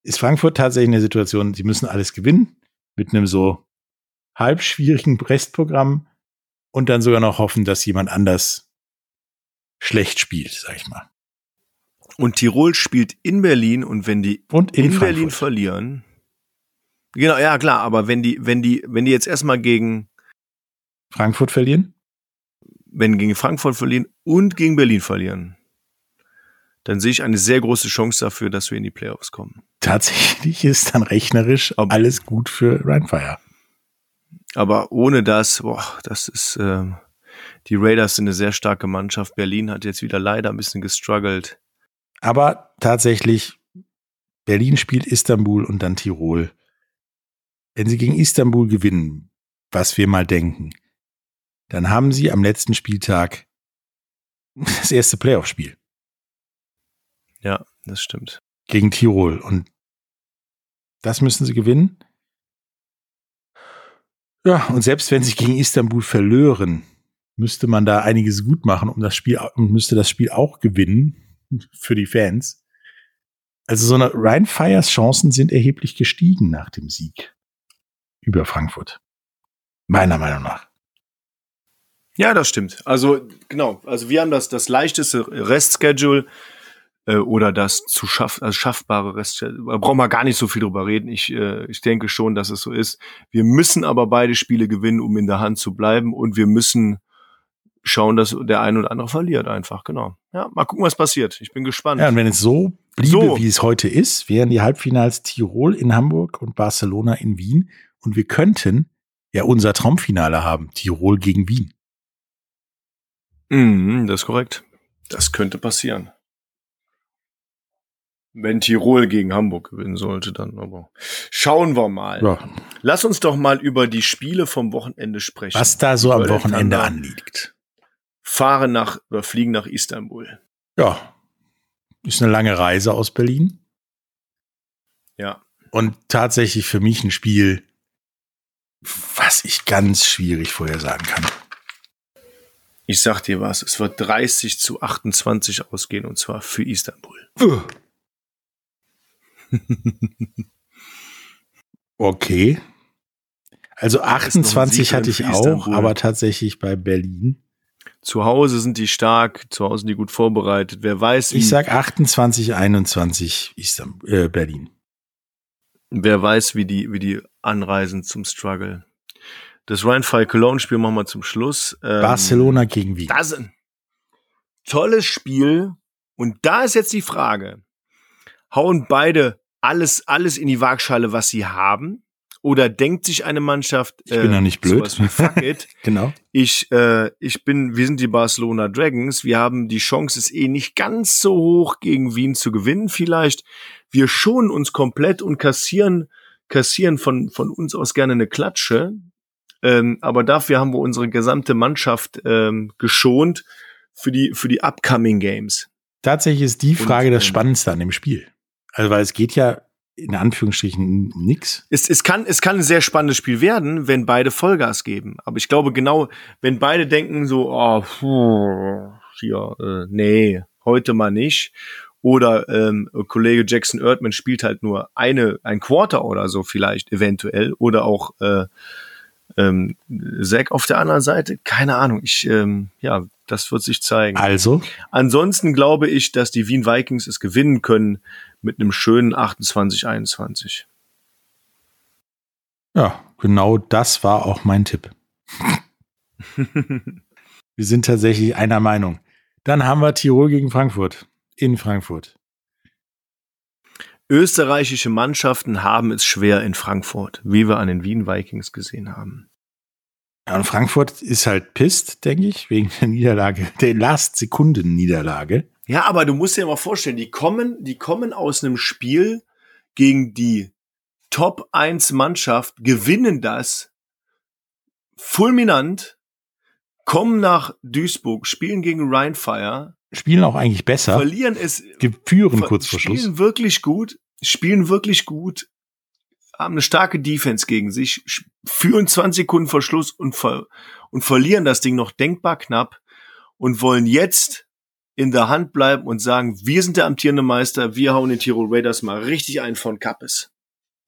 [SPEAKER 3] ist Frankfurt tatsächlich in der Situation, sie müssen alles gewinnen mit einem so halb schwierigen Restprogramm und dann sogar noch hoffen, dass jemand anders schlecht spielt, sag ich mal.
[SPEAKER 4] Und Tirol spielt in Berlin und wenn die
[SPEAKER 3] Und in,
[SPEAKER 4] in. Berlin verlieren. Genau, ja klar, aber wenn die, wenn die, wenn die jetzt erstmal gegen,
[SPEAKER 3] Frankfurt verlieren?
[SPEAKER 4] wenn gegen Frankfurt verlieren und gegen Berlin verlieren, dann sehe ich eine sehr große Chance dafür, dass wir in die Playoffs kommen.
[SPEAKER 3] Tatsächlich ist dann rechnerisch
[SPEAKER 4] Ob-
[SPEAKER 3] alles gut für Rheinfire.
[SPEAKER 4] Aber ohne das, boah, das ist, ähm, die Raiders sind eine sehr starke Mannschaft. Berlin hat jetzt wieder leider ein bisschen gestruggelt.
[SPEAKER 3] Aber tatsächlich, Berlin spielt Istanbul und dann Tirol. Wenn sie gegen Istanbul gewinnen, was wir mal denken, dann haben sie am letzten Spieltag das erste Playoff-Spiel
[SPEAKER 4] Ja, das stimmt.
[SPEAKER 3] gegen Tirol. Und das müssen sie gewinnen. Ja, und selbst wenn sie gegen Istanbul verlören, müsste man da einiges gut machen, um das Spiel, und müsste das Spiel auch gewinnen für die Fans. Also so eine Rheinfires Chancen sind erheblich gestiegen nach dem Sieg über Frankfurt. Meiner Meinung nach.
[SPEAKER 4] Ja, das stimmt. Also genau, also wir haben das das leichteste Restschedule äh, oder das zu schaff, also schaffbare Restschedule. Da brauchen wir gar nicht so viel drüber reden. Ich äh, ich denke schon, dass es so ist. Wir müssen aber beide Spiele gewinnen, um in der Hand zu bleiben und wir müssen schauen, dass der eine oder andere verliert einfach. Genau. Ja, mal gucken, was passiert. Ich bin gespannt.
[SPEAKER 3] Ja, und wenn es so bliebe,
[SPEAKER 4] So.
[SPEAKER 3] wie es heute ist, wären die Halbfinals Tirol in Hamburg und Barcelona in Wien. Und wir könnten ja unser Traumfinale haben, Tirol gegen Wien.
[SPEAKER 4] Mhm, das ist korrekt. Das könnte passieren. Wenn Tirol gegen Hamburg gewinnen sollte, dann aber. Schauen wir mal.
[SPEAKER 3] Ja,
[SPEAKER 4] Lass uns doch mal über die Spiele vom Wochenende sprechen.
[SPEAKER 3] was da so am Wochenende anliegt.
[SPEAKER 4] Fahren nach oder fliegen nach Istanbul.
[SPEAKER 3] Ja, ist eine lange Reise aus Berlin.
[SPEAKER 4] Ja.
[SPEAKER 3] Und tatsächlich für mich ein Spiel, was ich ganz schwierig vorhersagen kann.
[SPEAKER 4] Ich sag dir was, es wird 30 zu 28 ausgehen und zwar für Istanbul.
[SPEAKER 3] Okay. Also
[SPEAKER 4] ist noch ein
[SPEAKER 3] 28
[SPEAKER 4] Sieg
[SPEAKER 3] hatte ich auch, aber tatsächlich bei Berlin.
[SPEAKER 4] Zu Hause sind die stark, zu Hause sind die gut vorbereitet. Wer weiß, wie,
[SPEAKER 3] Ich sag 28, 21 Istanbul, äh, Berlin.
[SPEAKER 4] wer weiß, wie die, wie die anreisen zum Struggle. Das Rhein-Fall Cologne-Spiel machen wir zum Schluss. Ähm,
[SPEAKER 3] Barcelona gegen Wien.
[SPEAKER 4] Das ist ein tolles Spiel. Und da ist jetzt die Frage, hauen beide alles, alles in die Waagschale, was sie haben? Oder denkt sich eine Mannschaft,
[SPEAKER 3] Ich bin doch nicht blöd.
[SPEAKER 4] fuck it,
[SPEAKER 3] Genau.
[SPEAKER 4] ich, äh, ich bin, wir sind die Barcelona Dragons, wir haben die Chance, es eh nicht ganz so hoch gegen Wien zu gewinnen vielleicht. Wir schonen uns komplett und kassieren, kassieren von, von uns aus gerne eine Klatsche. Ähm, aber dafür haben wir unsere gesamte Mannschaft ähm, geschont für die, für die upcoming Games.
[SPEAKER 3] Tatsächlich ist die
[SPEAKER 4] Und,
[SPEAKER 3] Frage das
[SPEAKER 4] ähm,
[SPEAKER 3] Spannendste an dem Spiel. Also, weil es geht ja in Anführungsstrichen um nix.
[SPEAKER 4] Es, es, kann, es kann ein sehr spannendes Spiel werden, wenn beide Vollgas geben. Aber ich glaube genau, wenn beide denken so, oh, puh, hier, äh, nee, heute mal nicht. Oder ähm, Kollege Jackson Erdmann spielt halt nur eine, ein Quarter oder so vielleicht, eventuell. Oder auch äh, ähm, Zack auf der anderen Seite. Keine Ahnung. Ich, ähm, ja, das wird sich zeigen.
[SPEAKER 3] Also?
[SPEAKER 4] Ansonsten glaube ich, dass die Wien Vikings es gewinnen können mit einem schönen 28-21.
[SPEAKER 3] Ja, genau das war auch mein Tipp. wir sind tatsächlich einer Meinung. Dann haben wir Tirol gegen Frankfurt in Frankfurt.
[SPEAKER 4] Österreichische Mannschaften haben es schwer in Frankfurt, wie wir an den Wien Vikings gesehen haben.
[SPEAKER 3] Ja, und Frankfurt ist halt pisst, denke ich, wegen der Niederlage, der Last-Sekunden-Niederlage.
[SPEAKER 4] Ja, aber du musst dir mal vorstellen, die kommen, die kommen aus einem Spiel gegen die Top 1 Mannschaft, gewinnen das fulminant, kommen nach Duisburg, spielen gegen Rheinfire,
[SPEAKER 3] spielen auch eigentlich besser.
[SPEAKER 4] Verlieren es.
[SPEAKER 3] Führen kurz vor Schluss.
[SPEAKER 4] Spielen wirklich gut. Spielen wirklich gut. Haben eine starke Defense gegen sich. Führen 20 Sekunden vor Schluss und, ver und verlieren das Ding noch denkbar knapp und wollen jetzt in der Hand bleiben und sagen, wir sind der amtierende Meister, wir hauen den Tirol Raiders mal richtig ein von Kappes.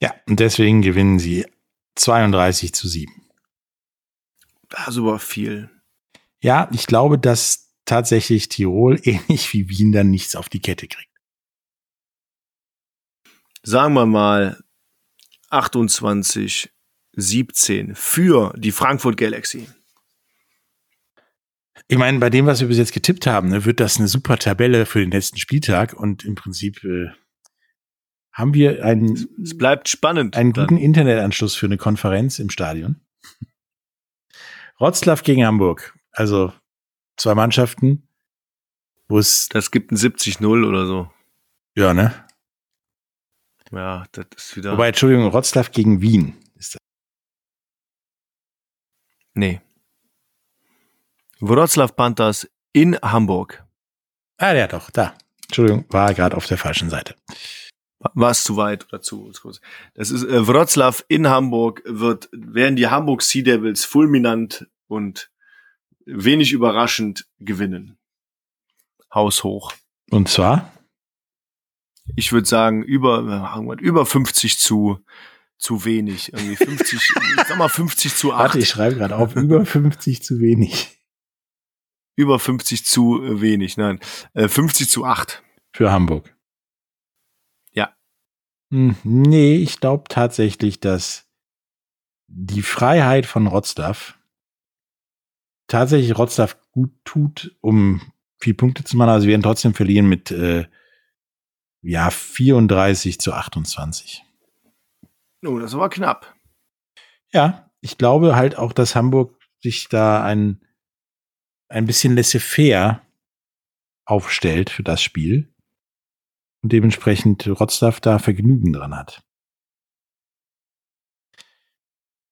[SPEAKER 3] Ja, und deswegen gewinnen sie 32 zu 7.
[SPEAKER 4] Das ist aber viel.
[SPEAKER 3] Ja, ich glaube, dass tatsächlich Tirol ähnlich wie Wien dann nichts auf die Kette kriegt.
[SPEAKER 4] Sagen wir mal 28, 17 für die Frankfurt Galaxy.
[SPEAKER 3] Ich meine, bei dem, was wir bis jetzt getippt haben, ne, wird das eine super Tabelle für den letzten Spieltag und im Prinzip äh, haben wir einen,
[SPEAKER 4] es bleibt spannend,
[SPEAKER 3] einen guten. Internetanschluss für eine Konferenz im Stadion. Rotzlaff gegen Hamburg. Also zwei Mannschaften, wo es.
[SPEAKER 4] Das gibt ein 70-0 oder so.
[SPEAKER 3] Ja, ne?
[SPEAKER 4] Ja, das ist wieder.
[SPEAKER 3] Wobei, Entschuldigung, Rotzlaff gegen Wien ist das.
[SPEAKER 4] Nee. Wroclaw Panthers in Hamburg.
[SPEAKER 3] Ah, ja, doch, da. Entschuldigung, war gerade auf der falschen Seite.
[SPEAKER 4] War es zu weit oder zu groß? Das ist äh, Wroclaw in Hamburg wird werden die Hamburg Sea Devils fulminant und wenig überraschend gewinnen. Haushoch.
[SPEAKER 3] Und zwar?
[SPEAKER 4] Ich würde sagen, über, über 50 zu, zu wenig. Irgendwie 50, ich sag mal 50 zu 8.
[SPEAKER 3] Warte, ich schreibe gerade auf, über 50 zu wenig.
[SPEAKER 4] Über 50 zu wenig, nein. 50 äh, zu 8.
[SPEAKER 3] Für Hamburg.
[SPEAKER 4] Ja.
[SPEAKER 3] Hm, nee, ich glaube tatsächlich, dass die Freiheit von Rotzlaff tatsächlich Rotzlaff gut tut, um viel Punkte zu machen. Also wir werden trotzdem verlieren mit äh, ja 34 zu 28.
[SPEAKER 4] Oh, das war knapp.
[SPEAKER 3] Ja, ich glaube halt auch, dass Hamburg sich da ein, ein bisschen laissez-faire aufstellt für das Spiel und dementsprechend Rotzlaff da Vergnügen dran hat.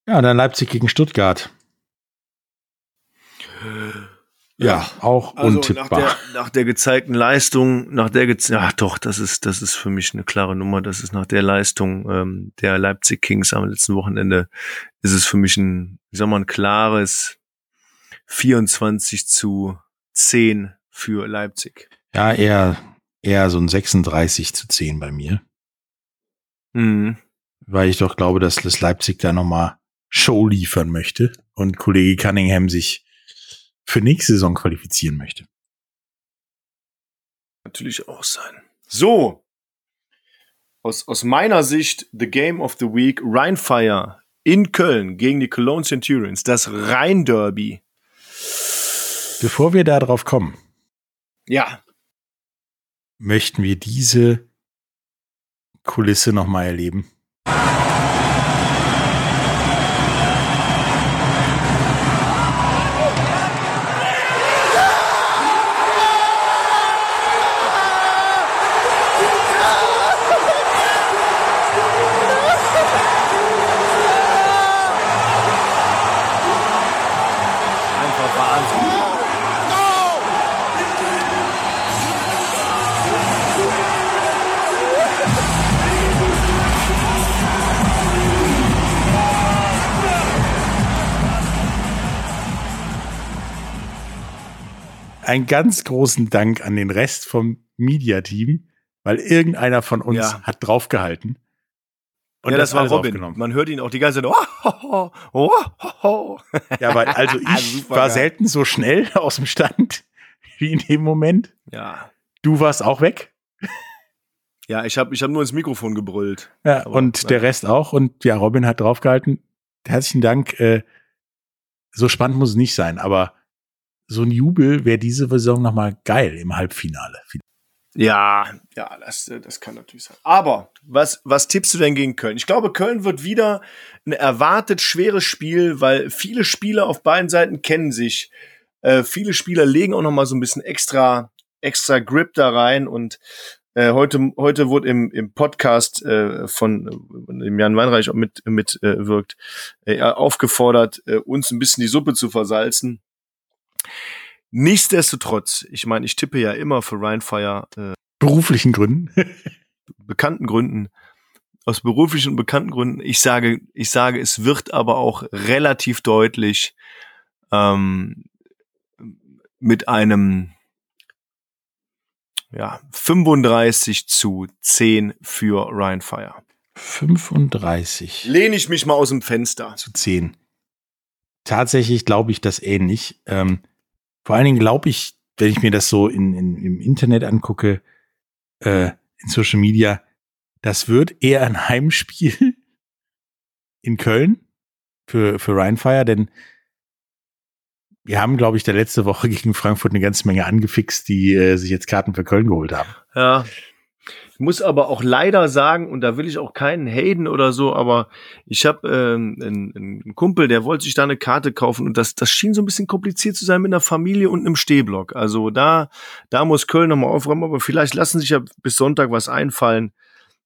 [SPEAKER 3] Ja, dann Leipzig gegen Stuttgart. Ja, auch also untippbar.
[SPEAKER 4] Nach der, nach der gezeigten Leistung, nach der ge ja doch, das ist das ist für mich eine klare Nummer. Das ist nach der Leistung ähm, der Leipzig Kings am letzten Wochenende ist es für mich ein, ich sag mal, ein klares 24 zu 10 für Leipzig.
[SPEAKER 3] Ja, eher eher so ein 36 zu 10 bei mir.
[SPEAKER 4] Mhm.
[SPEAKER 3] Weil ich doch glaube, dass das Leipzig da nochmal Show liefern möchte und Kollege Cunningham sich für nächste Saison qualifizieren möchte.
[SPEAKER 4] Natürlich auch sein. So. Aus, aus meiner Sicht, the Game of the Week, Rheinfire in Köln gegen die Cologne Centurions, das Rhein-Derby.
[SPEAKER 3] Bevor wir darauf kommen.
[SPEAKER 4] Ja.
[SPEAKER 3] Möchten wir diese Kulisse nochmal erleben? Einen ganz großen Dank an den Rest vom Media-Team, weil irgendeiner von uns
[SPEAKER 4] Ja.
[SPEAKER 3] hat draufgehalten. Und
[SPEAKER 4] ja, das, war
[SPEAKER 3] alles
[SPEAKER 4] Robin. Man hört ihn auch die ganze Zeit. Oh, oh, oh.
[SPEAKER 3] Ja, weil also ich war
[SPEAKER 4] geil.
[SPEAKER 3] selten so schnell aus dem Stand wie in dem Moment.
[SPEAKER 4] Ja,
[SPEAKER 3] Du warst auch weg.
[SPEAKER 4] ja, ich habe ich hab nur ins Mikrofon gebrüllt.
[SPEAKER 3] Ja,
[SPEAKER 4] Aber,
[SPEAKER 3] und
[SPEAKER 4] ja.
[SPEAKER 3] der Rest auch. Und ja, Robin hat draufgehalten. Herzlichen Dank. Äh, so spannend muss es nicht sein, aber so ein Jubel wäre diese Saison nochmal geil im Halbfinale.
[SPEAKER 4] Ja, ja, das, äh, das kann natürlich sein. Aber was, was tippst du denn gegen Köln? Ich glaube, Köln wird wieder ein erwartet schweres Spiel, weil viele Spieler auf beiden Seiten kennen sich. Äh, viele Spieler legen auch noch mal so ein bisschen extra, extra Grip da rein und äh, heute, heute wurde im, im Podcast äh, von äh, dem Jan Weinreich auch mit, mit äh, wirkt, äh, aufgefordert, äh, uns ein bisschen die Suppe zu versalzen. Nichtsdestotrotz, ich meine, ich tippe ja immer für Ryan Fire äh,
[SPEAKER 3] Beruflichen Gründen.
[SPEAKER 4] bekannten Gründen, aus beruflichen und bekannten Gründen. Ich sage, ich sage, es wird aber auch relativ deutlich ähm, mit einem ja, 35 zu 10 für Ryan Fire.
[SPEAKER 3] 35
[SPEAKER 4] Lehne ich mich mal aus dem Fenster.
[SPEAKER 3] zu 10. Tatsächlich glaube ich das ähnlich. Ähm, vor allen Dingen glaube ich, wenn ich mir das so in, in, im Internet angucke, äh, in Social Media, das wird eher ein Heimspiel in Köln für, für Rheinfire, denn wir haben, glaube ich, der letzte Woche gegen Frankfurt eine ganze Menge angefixt, die äh, sich jetzt Karten für Köln geholt haben.
[SPEAKER 4] Ja. Ich muss aber auch leider sagen, und da will ich auch keinen Hayden oder so, aber ich habe ähm, einen, einen Kumpel, der wollte sich da eine Karte kaufen und das, das schien so ein bisschen kompliziert zu sein mit einer Familie und einem Stehblock. Also da, da muss Köln nochmal aufräumen, aber vielleicht lassen sich ja bis Sonntag was einfallen,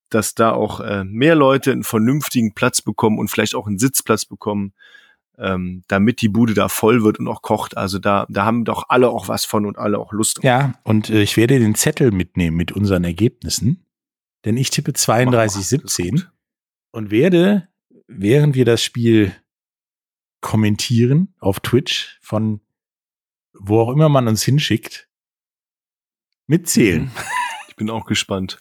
[SPEAKER 4] dass da auch äh, mehr Leute einen vernünftigen Platz bekommen und vielleicht auch einen Sitzplatz bekommen, ähm, damit die Bude da voll wird und auch kocht. Also da, da haben doch alle auch was von und alle auch Lust.
[SPEAKER 3] Ja, und äh, ich werde den Zettel mitnehmen mit unseren Ergebnissen, denn ich tippe
[SPEAKER 4] Mach mal, das ist
[SPEAKER 3] 32-17
[SPEAKER 4] gut.
[SPEAKER 3] und werde, während wir das Spiel kommentieren auf Twitch von wo auch immer man uns hinschickt, mitzählen.
[SPEAKER 4] Ich bin auch gespannt.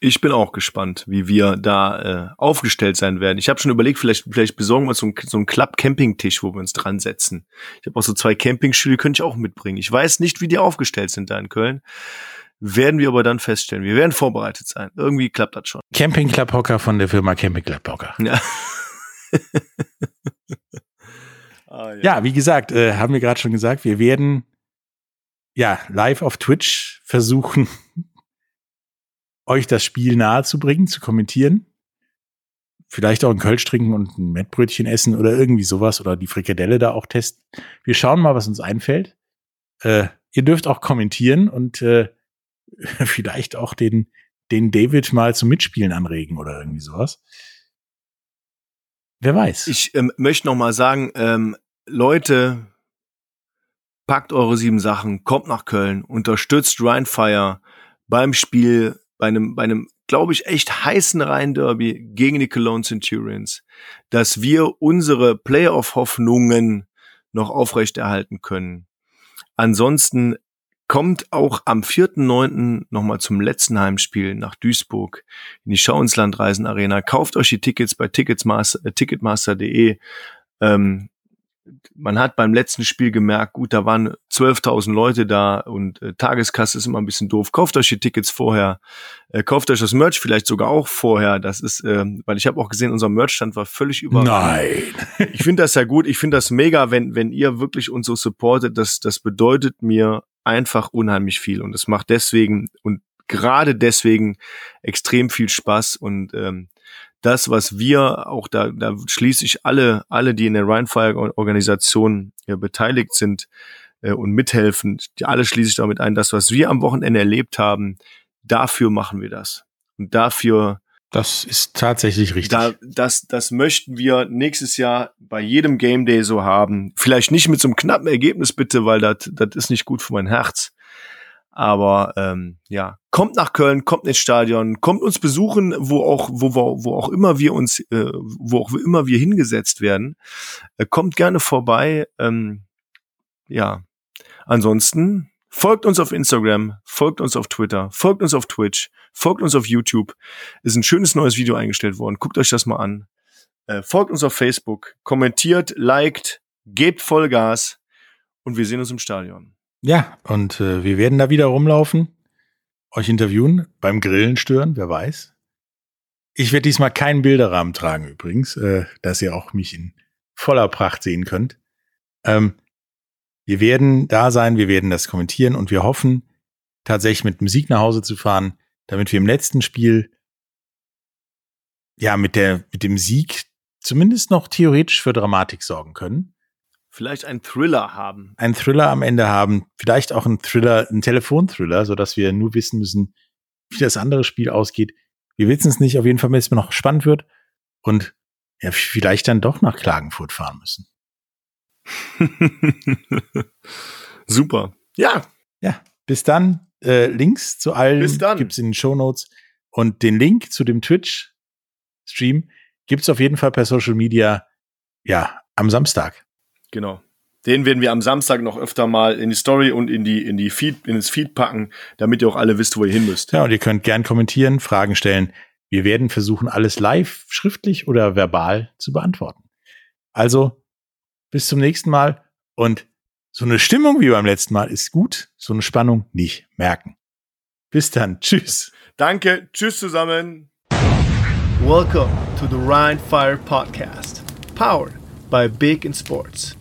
[SPEAKER 4] Ich bin auch gespannt, wie wir da äh, aufgestellt sein werden. Ich habe schon überlegt, vielleicht, vielleicht besorgen wir uns so einen, so einen Club-Camping-Tisch, wo wir uns dran setzen. Ich habe auch so zwei Campingstühle, könnte ich auch mitbringen. Ich weiß nicht, wie die aufgestellt sind da in Köln. Werden wir aber dann feststellen. Wir werden vorbereitet sein. Irgendwie klappt das schon.
[SPEAKER 3] Camping Club Hocker von der Firma Camping Club Hocker.
[SPEAKER 4] Ja. ah,
[SPEAKER 3] Ja, wie gesagt, äh, haben wir gerade schon gesagt, wir werden ja live auf Twitch versuchen, euch das Spiel nahe zu bringen, zu kommentieren. Vielleicht auch ein Kölsch trinken und ein Mettbrötchen essen oder irgendwie sowas oder die Frikadelle da auch testen. Wir schauen mal, was uns einfällt. Äh, ihr dürft auch kommentieren und äh, vielleicht auch den, den David mal zum Mitspielen anregen oder irgendwie sowas. Wer weiß.
[SPEAKER 4] Ich ähm, möchte noch mal sagen, ähm, Leute, packt eure sieben Sachen, kommt nach Köln, unterstützt Rheinfire beim Spiel, bei einem, bei einem, glaube ich, echt heißen Rhein-Derby gegen die Cologne Centurions, dass wir unsere Playoff-Hoffnungen noch aufrechterhalten können. Ansonsten kommt auch am 4.9. nochmal zum letzten Heimspiel nach Duisburg in die Schau ins Land Arena. Kauft euch die Tickets bei Ticketsmaster, äh, ticketmaster.de. Ähm, man hat beim letzten Spiel gemerkt, gut, da waren 12.000 Leute da und äh, Tageskasse ist immer ein bisschen doof. Kauft euch die Tickets vorher. Äh, kauft euch das Merch vielleicht sogar auch vorher. Das ist, ähm, weil ich habe auch gesehen, unser Merchstand war völlig überragend
[SPEAKER 3] Nein.
[SPEAKER 4] ich finde das ja gut. Ich finde das mega, wenn, wenn ihr wirklich uns so supportet. Das, das bedeutet mir einfach unheimlich viel. Und es macht deswegen und gerade deswegen extrem viel Spaß. Und ähm, das, was wir auch da, da schließe ich alle, alle, die in der Rheinfire-Organisation ja, beteiligt sind äh, und mithelfen, die alle schließe ich damit ein. Das, was wir am Wochenende erlebt haben, dafür machen wir das. Und dafür
[SPEAKER 3] Das ist tatsächlich richtig.
[SPEAKER 4] da, das, das möchten wir nächstes Jahr bei jedem Game Day so haben. Vielleicht nicht mit so einem knappen Ergebnis bitte, weil das das ist nicht gut für mein Herz. Aber ähm, ja, kommt nach Köln, kommt ins Stadion, kommt uns besuchen, wo auch, wo, wo, wo auch immer wir uns, äh, wo auch immer wir hingesetzt werden. Äh, kommt gerne vorbei. Ähm, ja, ansonsten Folgt uns auf Instagram, folgt uns auf Twitter, folgt uns auf Twitch, folgt uns auf YouTube. Ist ein schönes neues Video eingestellt worden. Guckt euch das mal an. Äh, folgt uns auf Facebook, kommentiert, liked, gebt Vollgas und wir sehen uns im Stadion.
[SPEAKER 3] Ja, und äh, wir werden da wieder rumlaufen, euch interviewen, beim Grillen stören, wer weiß. Ich werde diesmal keinen Bilderrahmen tragen übrigens, äh, dass ihr auch mich in voller Pracht sehen könnt. Ähm, wir werden da sein, wir werden das kommentieren und wir hoffen tatsächlich mit dem Sieg nach Hause zu fahren, damit wir im letzten Spiel ja mit der mit dem Sieg zumindest noch theoretisch für Dramatik sorgen können.
[SPEAKER 4] Vielleicht ein Thriller haben.
[SPEAKER 3] Ein Thriller am Ende haben, vielleicht auch ein Thriller, ein Telefonthriller, so dass wir nur wissen müssen, wie das andere Spiel ausgeht. Wir wissen es nicht, auf jeden Fall, wenn es noch spannend wird und ja, vielleicht dann doch nach Klagenfurt fahren müssen.
[SPEAKER 4] Super. Ja.
[SPEAKER 3] Ja, bis dann. Äh, Links zu allen gibt es in den Show Notes und den Link zu dem Twitch-Stream gibt es auf jeden Fall per Social Media, ja, am Samstag.
[SPEAKER 4] Genau. Den werden wir am Samstag noch öfter mal in die Story und in die, in die Feed, in das Feed packen, damit ihr auch alle wisst, wo ihr hin müsst.
[SPEAKER 3] Ja, und ihr könnt gern kommentieren, Fragen stellen. Wir werden versuchen, alles live, schriftlich oder verbal zu beantworten. Also, bis zum nächsten Mal und so eine Stimmung wie beim letzten Mal ist gut, so eine Spannung nicht merken. Bis dann. Tschüss.
[SPEAKER 4] Danke. Tschüss zusammen.
[SPEAKER 1] Welcome to the Rhine Fire Podcast, powered by Big in Sports.